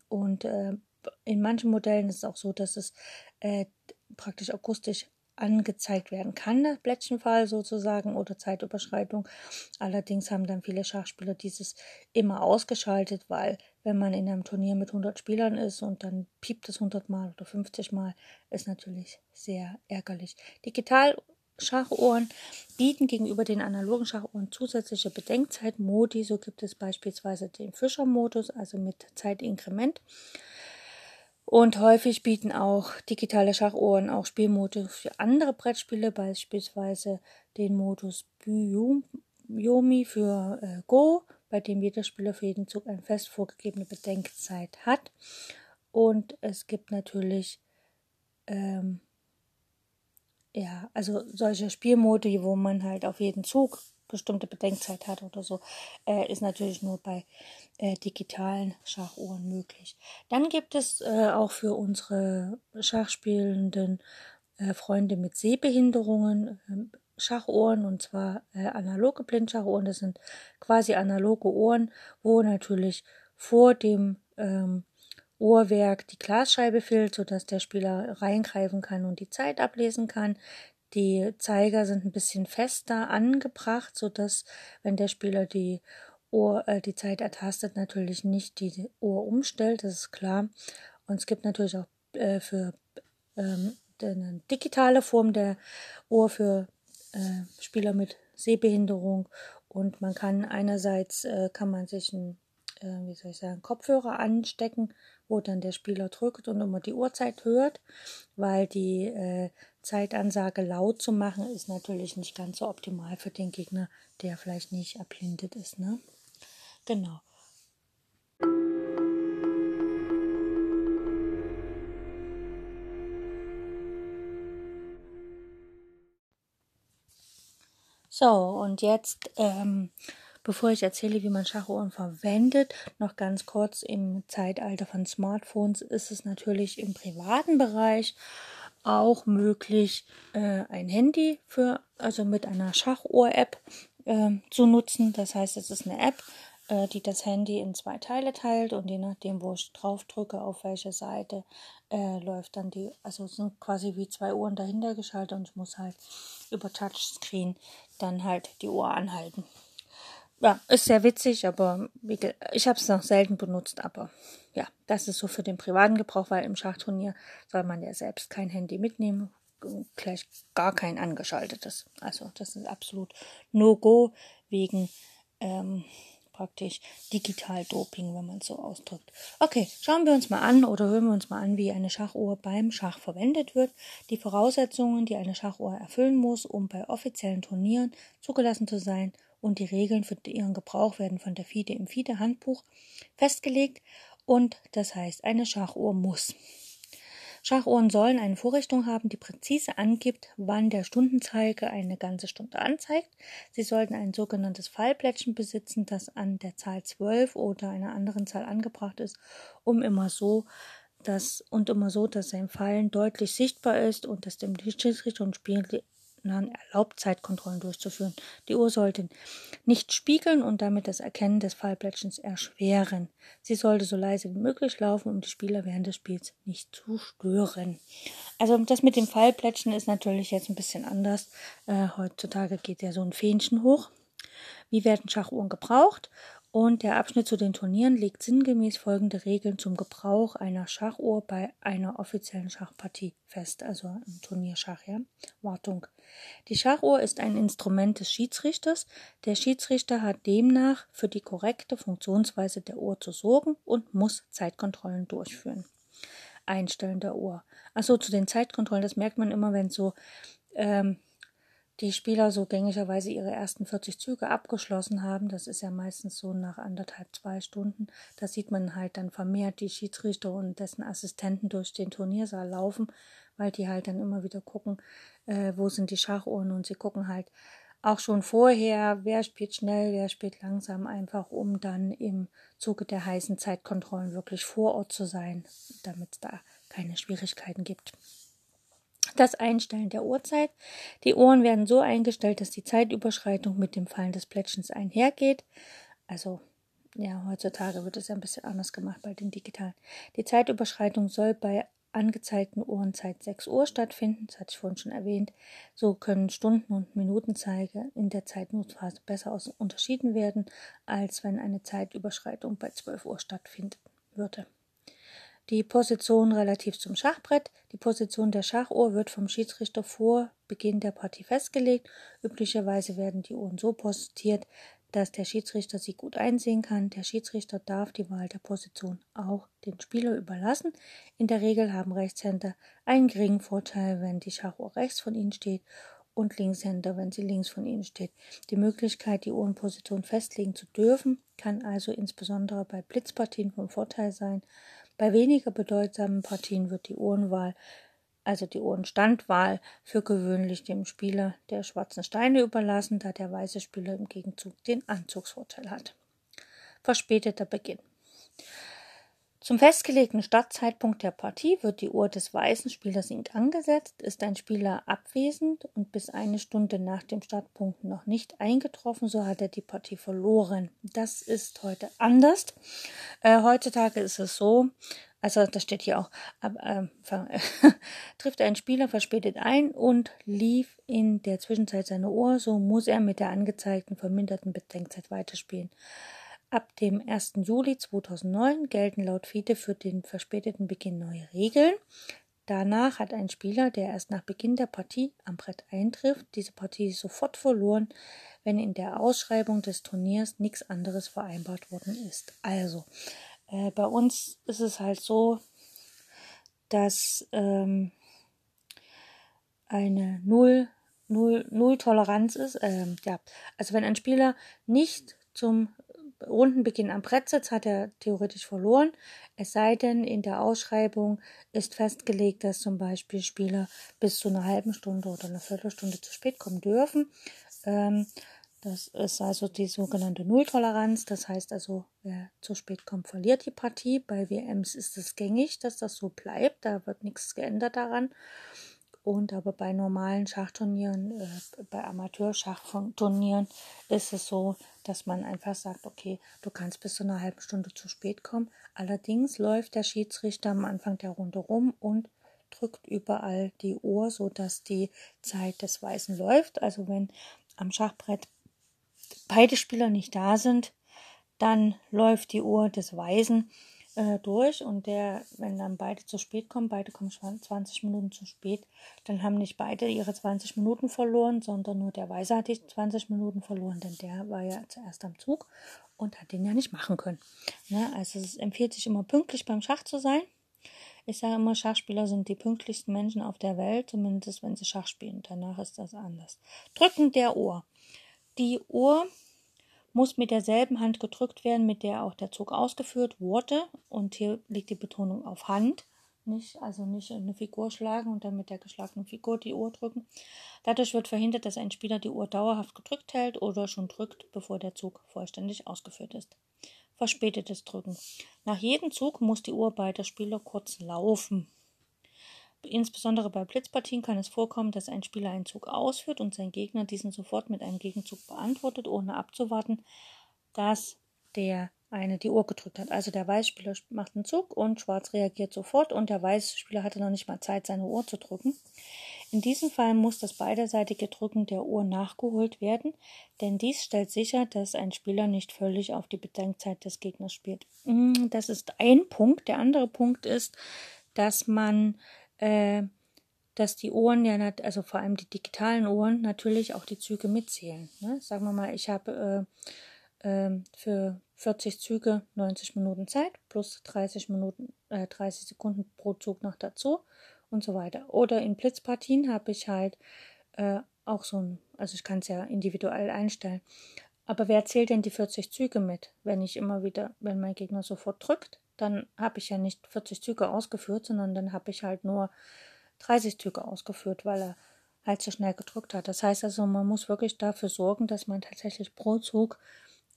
Und äh, in manchen Modellen ist es auch so, dass es äh, praktisch akustisch angezeigt werden kann, der Blättchenfall sozusagen oder Zeitüberschreitung. Allerdings haben dann viele Schachspieler dieses immer ausgeschaltet, weil wenn man in einem Turnier mit 100 Spielern ist und dann piept es 100 Mal oder 50 Mal, ist natürlich sehr ärgerlich. Digital Schachuhren bieten gegenüber den analogen Schachuhren zusätzliche Bedenkzeitmodi. So gibt es beispielsweise den Fischer-Modus, also mit Zeitinkrement. Und häufig bieten auch digitale Schachuhren auch Spielmodus für andere Brettspiele, beispielsweise den Modus Byomi für äh, Go, bei dem jeder Spieler für jeden Zug eine fest vorgegebene Bedenkzeit hat. Und es gibt natürlich ähm, ja, also solche Spielmodi, wo man halt auf jeden Zug bestimmte Bedenkzeit hat oder so, äh, ist natürlich nur bei äh, digitalen Schachuhren möglich. Dann gibt es äh, auch für unsere Schachspielenden äh, Freunde mit Sehbehinderungen ähm, Schachuhren und zwar äh, analoge Blindschachuhren. Das sind quasi analoge Ohren, wo natürlich vor dem ähm, Uhrwerk die Glasscheibe fehlt, sodass der Spieler reingreifen kann und die Zeit ablesen kann. Die Zeiger sind ein bisschen fester angebracht, sodass, wenn der Spieler die Uhr, äh, die Zeit ertastet, natürlich nicht die Uhr umstellt, das ist klar. Und es gibt natürlich auch äh, für ähm, eine digitale Form der Uhr für äh, Spieler mit Sehbehinderung und man kann einerseits äh, kann man sich ein äh, wie soll ich sagen, Kopfhörer anstecken, wo dann der Spieler drückt und immer die Uhrzeit hört, weil die äh, Zeitansage laut zu machen ist natürlich nicht ganz so optimal für den Gegner, der vielleicht nicht erblindet ist. Ne? Genau. So, und jetzt ähm, Bevor ich erzähle, wie man Schachuhren verwendet, noch ganz kurz im Zeitalter von Smartphones ist es natürlich im privaten Bereich auch möglich, äh, ein Handy für, also mit einer Schachuhr-App äh, zu nutzen. Das heißt, es ist eine App, äh, die das Handy in zwei Teile teilt und je nachdem, wo ich drauf drücke, auf welche Seite, äh, läuft dann die, also es sind quasi wie zwei Uhren dahinter geschaltet und ich muss halt über Touchscreen dann halt die Uhr anhalten ja, ist sehr witzig, aber ich habe es noch selten benutzt, aber ja, das ist so für den privaten Gebrauch, weil im Schachturnier soll man ja selbst kein Handy mitnehmen, gleich gar kein angeschaltetes. Also das ist absolut No-Go wegen ähm, praktisch Digital-Doping, wenn man es so ausdrückt. Okay, schauen wir uns mal an oder hören wir uns mal an, wie eine Schachuhr beim Schach verwendet wird. Die Voraussetzungen, die eine Schachuhr erfüllen muss, um bei offiziellen Turnieren zugelassen zu sein und die Regeln für ihren Gebrauch werden von der FIDE im FIDE-Handbuch festgelegt und das heißt, eine Schachuhr muss. Schachuhren sollen eine Vorrichtung haben, die präzise angibt, wann der Stundenzeiger eine ganze Stunde anzeigt. Sie sollten ein sogenanntes Fallplättchen besitzen, das an der Zahl 12 oder einer anderen Zahl angebracht ist, um immer so dass, und immer so, dass sein Fallen deutlich sichtbar ist und dass dem Schiedsrichter und Spiel Partnern erlaubt, Zeitkontrollen durchzuführen. Die Uhr sollte nicht spiegeln und damit das Erkennen des Fallplättchens erschweren. Sie sollte so leise wie möglich laufen, um die Spieler während des Spiels nicht zu stören. Also das mit dem Fallplättchen ist natürlich jetzt ein bisschen anders. Äh, heutzutage geht ja so ein Fähnchen hoch. Wie werden Schachuhren gebraucht? Und der Abschnitt zu den Turnieren legt sinngemäß folgende Regeln zum Gebrauch einer Schachuhr bei einer offiziellen Schachpartie fest, also im Turnierschach, ja. Wartung. Die Schachuhr ist ein Instrument des Schiedsrichters. Der Schiedsrichter hat demnach für die korrekte Funktionsweise der Uhr zu sorgen und muss Zeitkontrollen durchführen. Einstellen der Uhr. Achso, zu den Zeitkontrollen, das merkt man immer, wenn so ähm, die Spieler so gängigerweise ihre ersten 40 Züge abgeschlossen haben, das ist ja meistens so nach anderthalb, zwei Stunden, da sieht man halt dann vermehrt die Schiedsrichter und dessen Assistenten durch den Turniersaal laufen, weil die halt dann immer wieder gucken, äh, wo sind die Schachuhren und sie gucken halt auch schon vorher, wer spielt schnell, wer spielt langsam, einfach um dann im Zuge der heißen Zeitkontrollen wirklich vor Ort zu sein, damit es da keine Schwierigkeiten gibt das Einstellen der Uhrzeit. Die Uhren werden so eingestellt, dass die Zeitüberschreitung mit dem Fallen des Plättchens einhergeht. Also ja, heutzutage wird es ja ein bisschen anders gemacht bei den digitalen. Die Zeitüberschreitung soll bei angezeigten Uhrenzeit 6 Uhr stattfinden, das hatte ich vorhin schon erwähnt. So können Stunden- und Minutenzeige in der Zeitnotphase besser unterschieden werden, als wenn eine Zeitüberschreitung bei 12 Uhr stattfinden würde die Position relativ zum Schachbrett. Die Position der Schachuhr wird vom Schiedsrichter vor Beginn der Partie festgelegt. Üblicherweise werden die Uhren so postiert, dass der Schiedsrichter sie gut einsehen kann. Der Schiedsrichter darf die Wahl der Position auch den Spieler überlassen. In der Regel haben Rechtshänder einen geringen Vorteil, wenn die Schachuhr rechts von ihnen steht und Linkshänder, wenn sie links von ihnen steht. Die Möglichkeit, die Uhrenposition festlegen zu dürfen, kann also insbesondere bei Blitzpartien von Vorteil sein. Bei weniger bedeutsamen Partien wird die Uhrenwahl, also die Uhrenstandwahl, für gewöhnlich dem Spieler der schwarzen Steine überlassen, da der weiße Spieler im Gegenzug den Anzugsvorteil hat. Verspäteter Beginn. Zum festgelegten Startzeitpunkt der Partie wird die Uhr des weißen Spielers nicht angesetzt. Ist ein Spieler abwesend und bis eine Stunde nach dem Startpunkt noch nicht eingetroffen, so hat er die Partie verloren. Das ist heute anders. Äh, heutzutage ist es so, also das steht hier auch, äh, [LAUGHS] trifft ein Spieler verspätet ein und lief in der Zwischenzeit seine Uhr, so muss er mit der angezeigten verminderten Bedenkzeit weiterspielen. Ab dem 1. Juli 2009 gelten laut FIDE für den verspäteten Beginn neue Regeln. Danach hat ein Spieler, der erst nach Beginn der Partie am Brett eintrifft, diese Partie sofort verloren, wenn in der Ausschreibung des Turniers nichts anderes vereinbart worden ist. Also, äh, bei uns ist es halt so, dass ähm, eine Null, Null, Null Toleranz ist. Ähm, ja, also wenn ein Spieler nicht zum Rundenbeginn am Brett sitzt, hat er theoretisch verloren. Es sei denn, in der Ausschreibung ist festgelegt, dass zum Beispiel Spieler bis zu einer halben Stunde oder einer Viertelstunde zu spät kommen dürfen. Ähm, das ist also die sogenannte Nulltoleranz. Das heißt also, wer zu spät kommt, verliert die Partie. Bei WMs ist es gängig, dass das so bleibt. Da wird nichts geändert daran. Und aber bei normalen Schachturnieren, äh, bei Amateurschachturnieren ist es so, dass man einfach sagt, okay, du kannst bis zu einer halben Stunde zu spät kommen. Allerdings läuft der Schiedsrichter am Anfang der Runde rum und drückt überall die Uhr, sodass die Zeit des Weißen läuft. Also wenn am Schachbrett beide Spieler nicht da sind, dann läuft die Uhr des Weißen äh, durch und der, wenn dann beide zu spät kommen, beide kommen 20 Minuten zu spät, dann haben nicht beide ihre 20 Minuten verloren, sondern nur der Weiße hat die 20 Minuten verloren, denn der war ja zuerst am Zug und hat den ja nicht machen können. Ne? Also es empfiehlt sich immer pünktlich beim Schach zu sein. Ich sage immer, Schachspieler sind die pünktlichsten Menschen auf der Welt, zumindest wenn sie Schach spielen. Danach ist das anders. Drücken der Uhr. Die Uhr muss mit derselben Hand gedrückt werden, mit der auch der Zug ausgeführt wurde. Und hier liegt die Betonung auf Hand. Nicht, also nicht eine Figur schlagen und dann mit der geschlagenen Figur die Uhr drücken. Dadurch wird verhindert, dass ein Spieler die Uhr dauerhaft gedrückt hält oder schon drückt, bevor der Zug vollständig ausgeführt ist. Verspätetes Drücken. Nach jedem Zug muss die Uhr beider Spieler kurz laufen. Insbesondere bei Blitzpartien kann es vorkommen, dass ein Spieler einen Zug ausführt und sein Gegner diesen sofort mit einem Gegenzug beantwortet, ohne abzuwarten, dass der eine die Uhr gedrückt hat. Also der Weißspieler macht einen Zug und Schwarz reagiert sofort und der Weißspieler hatte noch nicht mal Zeit, seine Uhr zu drücken. In diesem Fall muss das beiderseitige Drücken der Uhr nachgeholt werden, denn dies stellt sicher, dass ein Spieler nicht völlig auf die Bedenkzeit des Gegners spielt. Mm, das ist ein Punkt. Der andere Punkt ist, dass man, äh, dass die Uhren ja, also vor allem die digitalen Uhren, natürlich auch die Züge mitzählen. Ne? Sagen wir mal, ich habe äh, äh, für 40 Züge 90 Minuten Zeit plus 30 Minuten, äh, 30 Sekunden pro Zug noch dazu und so weiter. Oder in Blitzpartien habe ich halt äh, auch so ein, also ich kann es ja individuell einstellen. Aber wer zählt denn die 40 Züge mit, wenn ich immer wieder, wenn mein Gegner sofort drückt, dann habe ich ja nicht 40 Züge ausgeführt, sondern dann habe ich halt nur 30 Züge ausgeführt, weil er halt so schnell gedrückt hat. Das heißt also, man muss wirklich dafür sorgen, dass man tatsächlich pro Zug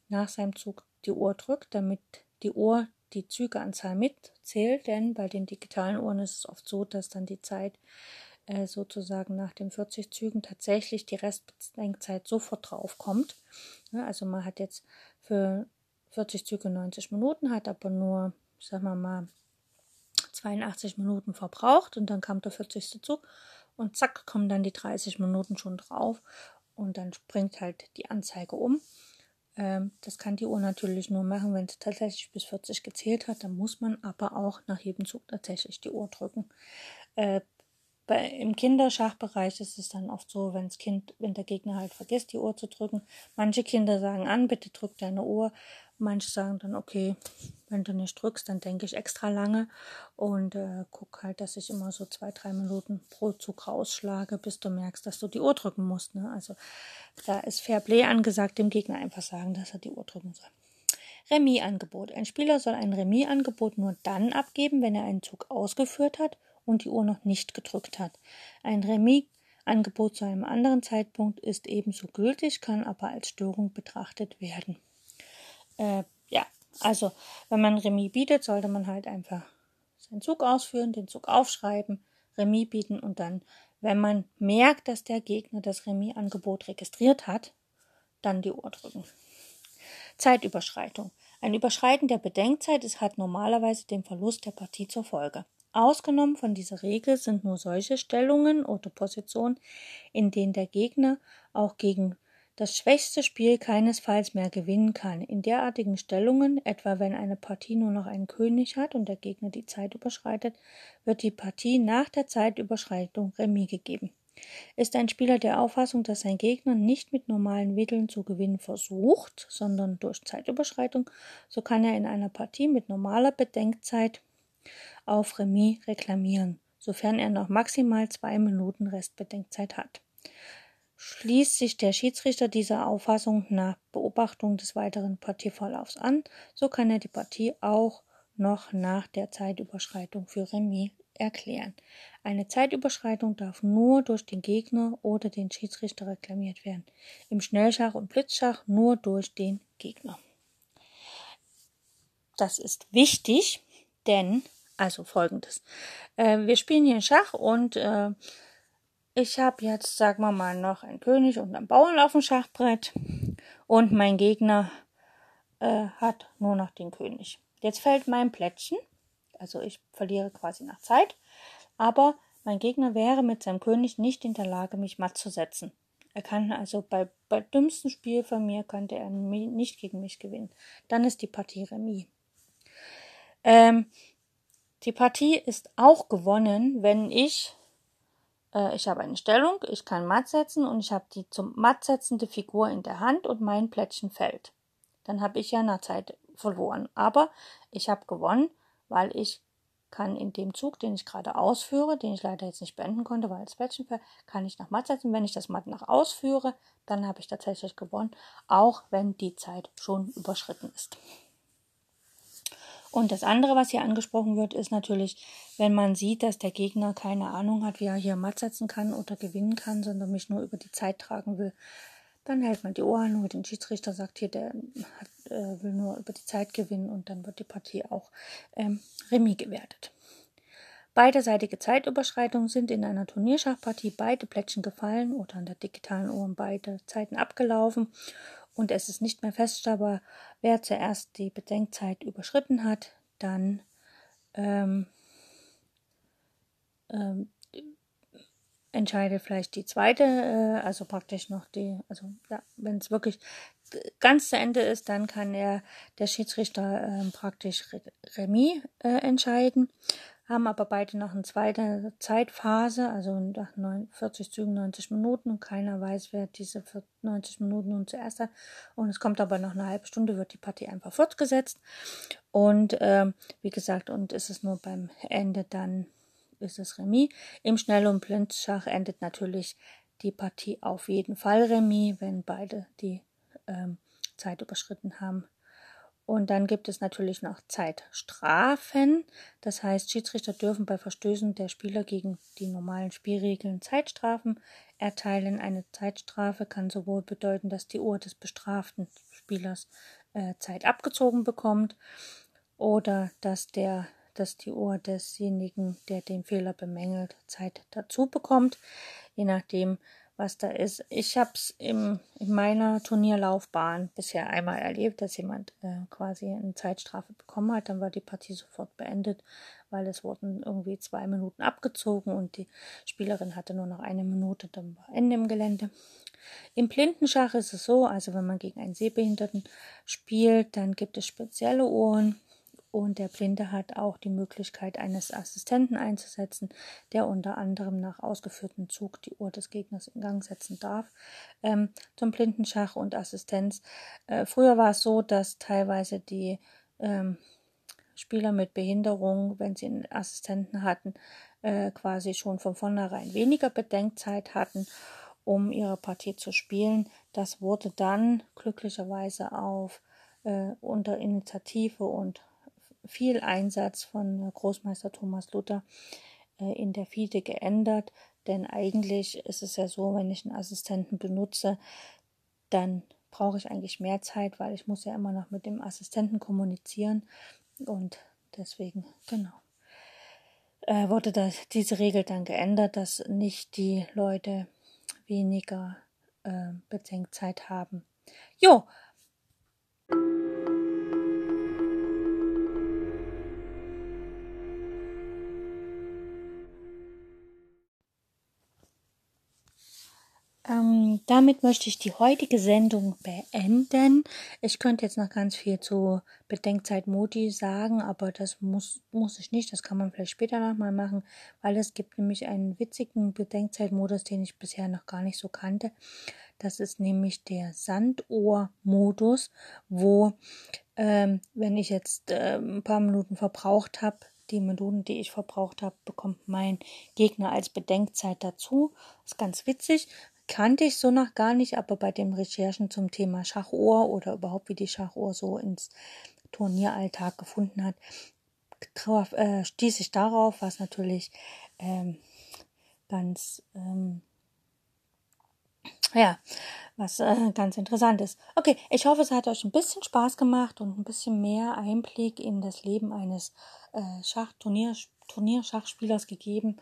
nach seinem Zug die Uhr drückt, damit die Uhr die Zügeanzahl mitzählt, denn bei den digitalen Uhren ist es oft so, dass dann die Zeit äh, sozusagen nach den 40 Zügen tatsächlich die Restbedenkzeit sofort draufkommt. Ja, also man hat jetzt für 40 Züge 90 Minuten, hat aber nur, sagen wir mal, 82 Minuten verbraucht und dann kam der 40. Zug und zack, kommen dann die 30 Minuten schon drauf und dann springt halt die Anzeige um. Ähm, das kann die Uhr natürlich nur machen, wenn es tatsächlich bis 40 gezählt hat. Dann muss man aber auch nach jedem Zug tatsächlich die Uhr drücken. Äh, bei, Im Kinderschachbereich ist es dann oft so, wenn das Kind, wenn der Gegner halt vergisst, die Uhr zu drücken. Manche Kinder sagen an, bitte drück deine Uhr. Manche sagen dann, okay, wenn du nicht drückst, dann denke ich extra lange und äh, guck halt, dass ich immer so zwei, drei Minuten pro Zug rausschlage, bis du merkst, dass du die Uhr drücken musst. Ne? Also da ist Fairplay angesagt, dem Gegner einfach sagen, dass er die Uhr drücken soll. Remis-Angebot. Ein Spieler soll ein Remis-Angebot nur dann abgeben, wenn er einen Zug ausgeführt hat und die Uhr noch nicht gedrückt hat. Ein Remis-Angebot zu einem anderen Zeitpunkt ist ebenso gültig, kann aber als Störung betrachtet werden. Äh, ja, also wenn man Remis bietet, sollte man halt einfach seinen Zug ausführen, den Zug aufschreiben, Remis bieten und dann, wenn man merkt, dass der Gegner das Remis-Angebot registriert hat, dann die Uhr drücken. Zeitüberschreitung. Ein Überschreiten der Bedenkzeit ist, hat normalerweise den Verlust der Partie zur Folge. Ausgenommen von dieser Regel sind nur solche Stellungen oder Positionen, in denen der Gegner auch gegen das schwächste Spiel keinesfalls mehr gewinnen kann. In derartigen Stellungen, etwa wenn eine Partie nur noch einen König hat und der Gegner die Zeit überschreitet, wird die Partie nach der Zeitüberschreitung Remis gegeben. Ist ein Spieler der Auffassung, dass sein Gegner nicht mit normalen Mitteln zu gewinnen versucht, sondern durch Zeitüberschreitung, so kann er in einer Partie mit normaler Bedenkzeit auf Remis reklamieren, sofern er noch maximal zwei Minuten Restbedenkzeit hat. Schließt sich der Schiedsrichter dieser Auffassung nach Beobachtung des weiteren Partieverlaufs an, so kann er die Partie auch noch nach der Zeitüberschreitung für Remis erklären. Eine Zeitüberschreitung darf nur durch den Gegner oder den Schiedsrichter reklamiert werden. Im Schnellschach und Blitzschach nur durch den Gegner. Das ist wichtig, denn also folgendes. Äh, wir spielen hier Schach und äh, ich habe jetzt, sagen wir mal, noch einen König und einen Bauern auf dem Schachbrett und mein Gegner äh, hat nur noch den König. Jetzt fällt mein Plättchen, also ich verliere quasi nach Zeit, aber mein Gegner wäre mit seinem König nicht in der Lage, mich matt zu setzen. Er kann also bei, bei dümmsten Spiel von mir könnte er nicht gegen mich gewinnen. Dann ist die Partie Remis. Ähm, die Partie ist auch gewonnen, wenn ich, äh, ich habe eine Stellung, ich kann matt setzen und ich habe die zum matt setzende Figur in der Hand und mein Plättchen fällt. Dann habe ich ja nach Zeit verloren. Aber ich habe gewonnen, weil ich kann in dem Zug, den ich gerade ausführe, den ich leider jetzt nicht beenden konnte, weil das Plättchen fällt, kann ich nach matt setzen. Wenn ich das matt nach ausführe, dann habe ich tatsächlich gewonnen, auch wenn die Zeit schon überschritten ist. Und das andere, was hier angesprochen wird, ist natürlich, wenn man sieht, dass der Gegner keine Ahnung hat, wie er hier matt setzen kann oder gewinnen kann, sondern mich nur über die Zeit tragen will, dann hält man die Ohren und den Schiedsrichter sagt hier, der hat, äh, will nur über die Zeit gewinnen und dann wird die Partie auch ähm, Remis gewertet. Beiderseitige Zeitüberschreitungen sind in einer Turnierschachpartie beide Plättchen gefallen oder an der digitalen Uhr beide Zeiten abgelaufen und es ist nicht mehr feststellbar, wer zuerst die Bedenkzeit überschritten hat, dann ähm, ähm, entscheidet vielleicht die zweite, äh, also praktisch noch die, also ja, wenn es wirklich ganz zu Ende ist, dann kann er der Schiedsrichter äh, praktisch Remis äh, entscheiden. Haben aber beide noch eine zweite Zeitphase, also nach 40 Zügen 90 Minuten und keiner weiß, wer diese 90 Minuten nun zuerst hat. Und es kommt aber noch eine halbe Stunde, wird die Partie einfach fortgesetzt. Und ähm, wie gesagt, und ist es nur beim Ende dann ist es Remis. Im Schnell- und Blindschach endet natürlich die Partie auf jeden Fall Remis, wenn beide die ähm, Zeit überschritten haben. Und dann gibt es natürlich noch Zeitstrafen. Das heißt, Schiedsrichter dürfen bei Verstößen der Spieler gegen die normalen Spielregeln Zeitstrafen erteilen. Eine Zeitstrafe kann sowohl bedeuten, dass die Uhr des bestraften Spielers äh, Zeit abgezogen bekommt oder dass der dass die Uhr desjenigen, der den Fehler bemängelt, Zeit dazu bekommt, je nachdem, was da ist. Ich habe es in meiner Turnierlaufbahn bisher einmal erlebt, dass jemand äh, quasi eine Zeitstrafe bekommen hat. Dann war die Partie sofort beendet, weil es wurden irgendwie zwei Minuten abgezogen und die Spielerin hatte nur noch eine Minute, dann war Ende im Gelände. Im Blindenschach ist es so, also wenn man gegen einen Sehbehinderten spielt, dann gibt es spezielle Uhren, und der Blinde hat auch die Möglichkeit eines Assistenten einzusetzen, der unter anderem nach ausgeführtem Zug die Uhr des Gegners in Gang setzen darf. Ähm, zum Blindenschach und Assistenz. Äh, früher war es so, dass teilweise die ähm, Spieler mit Behinderung, wenn sie einen Assistenten hatten, äh, quasi schon von vornherein weniger Bedenkzeit hatten, um ihre Partie zu spielen. Das wurde dann glücklicherweise auf äh, unter Initiative und viel Einsatz von Großmeister Thomas Luther äh, in der FIDE geändert, denn eigentlich ist es ja so, wenn ich einen Assistenten benutze, dann brauche ich eigentlich mehr Zeit, weil ich muss ja immer noch mit dem Assistenten kommunizieren und deswegen, genau, äh, wurde das, diese Regel dann geändert, dass nicht die Leute weniger äh, Bedenkzeit haben. Jo, Ähm, damit möchte ich die heutige Sendung beenden. Ich könnte jetzt noch ganz viel zu Bedenkzeit Modi sagen, aber das muss, muss ich nicht. Das kann man vielleicht später nochmal machen, weil es gibt nämlich einen witzigen Bedenkzeitmodus, den ich bisher noch gar nicht so kannte. Das ist nämlich der Sandohr-Modus, wo, ähm, wenn ich jetzt äh, ein paar Minuten verbraucht habe, die Minuten, die ich verbraucht habe, bekommt mein Gegner als Bedenkzeit dazu. Das ist ganz witzig kannte ich so noch gar nicht, aber bei den Recherchen zum Thema Schachuhr oder überhaupt wie die Schachuhr so ins Turnieralltag gefunden hat, drauf, äh, stieß ich darauf, was natürlich ähm, ganz ähm, ja, was äh, ganz interessant ist. Okay, ich hoffe, es hat euch ein bisschen Spaß gemacht und ein bisschen mehr Einblick in das Leben eines äh, Schachturnier Turnierschachspielers gegeben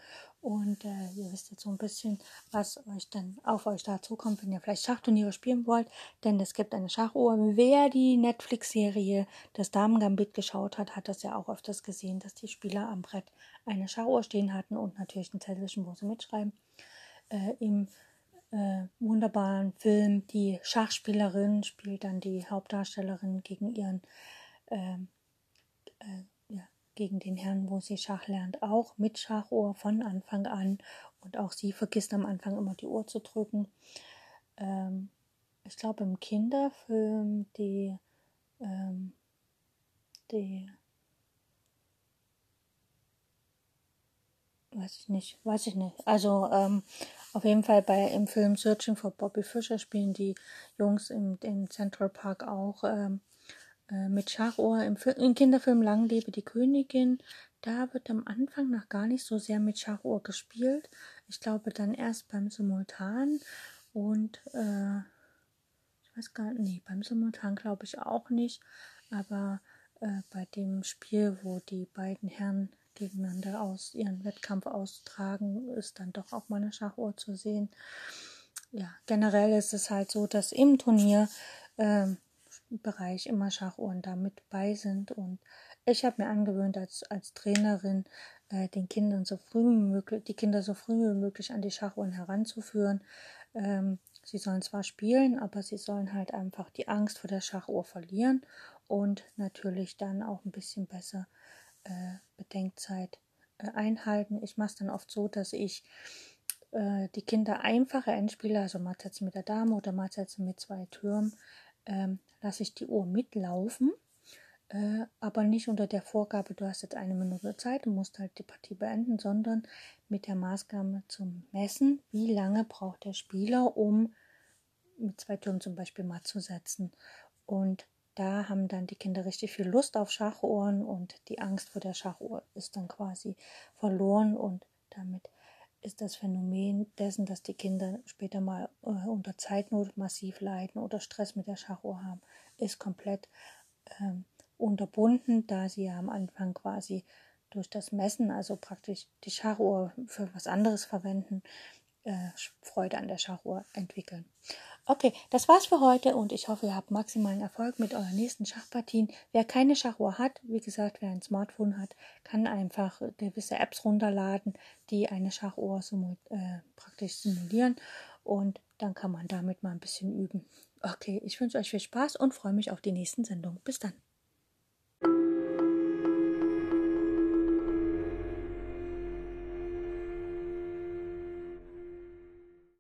und äh, ihr wisst jetzt so ein bisschen, was euch dann auf euch dazu kommt, wenn ihr vielleicht Schachturniere spielen wollt. Denn es gibt eine Schachuhr. Wer die Netflix-Serie Das Damen-Gambit geschaut hat, hat das ja auch öfters gesehen, dass die Spieler am Brett eine Schachuhr stehen hatten und natürlich ein Zettelchen, wo sie mitschreiben. Äh, Im äh, wunderbaren Film Die Schachspielerin spielt dann die Hauptdarstellerin gegen ihren ähm, äh, gegen den Herrn, wo sie Schach lernt, auch mit Schachuhr von Anfang an. Und auch sie vergisst am Anfang immer die Uhr zu drücken. Ähm, ich glaube im Kinderfilm die, ähm, die, weiß ich nicht, weiß ich nicht. Also ähm, auf jeden Fall bei im Film Searching for Bobby Fischer spielen die Jungs im, im Central Park auch ähm, äh, mit Schachuhr im, im, Kinderfilm Lang lebe die Königin. Da wird am Anfang noch gar nicht so sehr mit Schachuhr gespielt. Ich glaube dann erst beim Simultan und äh, ich weiß gar nicht, beim Simultan glaube ich auch nicht, aber äh, bei dem Spiel, wo die beiden Herren gegeneinander aus ihren Wettkampf austragen, ist dann doch auch mal eine Schachuhr zu sehen. Ja, generell ist es halt so, dass im Turnierbereich ähm, immer Schachuhren da mit bei sind und ich habe mir angewöhnt als, als Trainerin äh, den Kindern so früh wie möglich, die Kinder so früh wie möglich an die Schachuhren heranzuführen. Ähm, sie sollen zwar spielen, aber sie sollen halt einfach die Angst vor der Schachuhr verlieren und natürlich dann auch ein bisschen besser äh, Bedenkzeit äh, einhalten. Ich mache es dann oft so, dass ich äh, die Kinder einfache Endspiele, also Matsätze mit der Dame oder Matsätze mit zwei Türmen, ähm, lasse ich die Uhr mitlaufen äh, aber nicht unter der Vorgabe, du hast jetzt eine Minute Zeit und musst halt die Partie beenden, sondern mit der Maßgabe zum Messen, wie lange braucht der Spieler, um mit zwei Türen zum Beispiel matt zu setzen. Und da haben dann die Kinder richtig viel Lust auf Schachuhren und die Angst vor der Schachuhr ist dann quasi verloren und damit ist das Phänomen dessen, dass die Kinder später mal äh, unter Zeitnot massiv leiden oder Stress mit der Schachuhr haben, ist komplett ähm, unterbunden, da sie ja am Anfang quasi durch das Messen, also praktisch die Schachuhr für was anderes verwenden, äh, Freude an der Schachuhr entwickeln. Okay, das war's für heute und ich hoffe, ihr habt maximalen Erfolg mit euren nächsten Schachpartien. Wer keine Schachuhr hat, wie gesagt, wer ein Smartphone hat, kann einfach gewisse Apps runterladen, die eine Schachuhr simu äh, praktisch simulieren und dann kann man damit mal ein bisschen üben. Okay, ich wünsche euch viel Spaß und freue mich auf die nächsten Sendungen. Bis dann.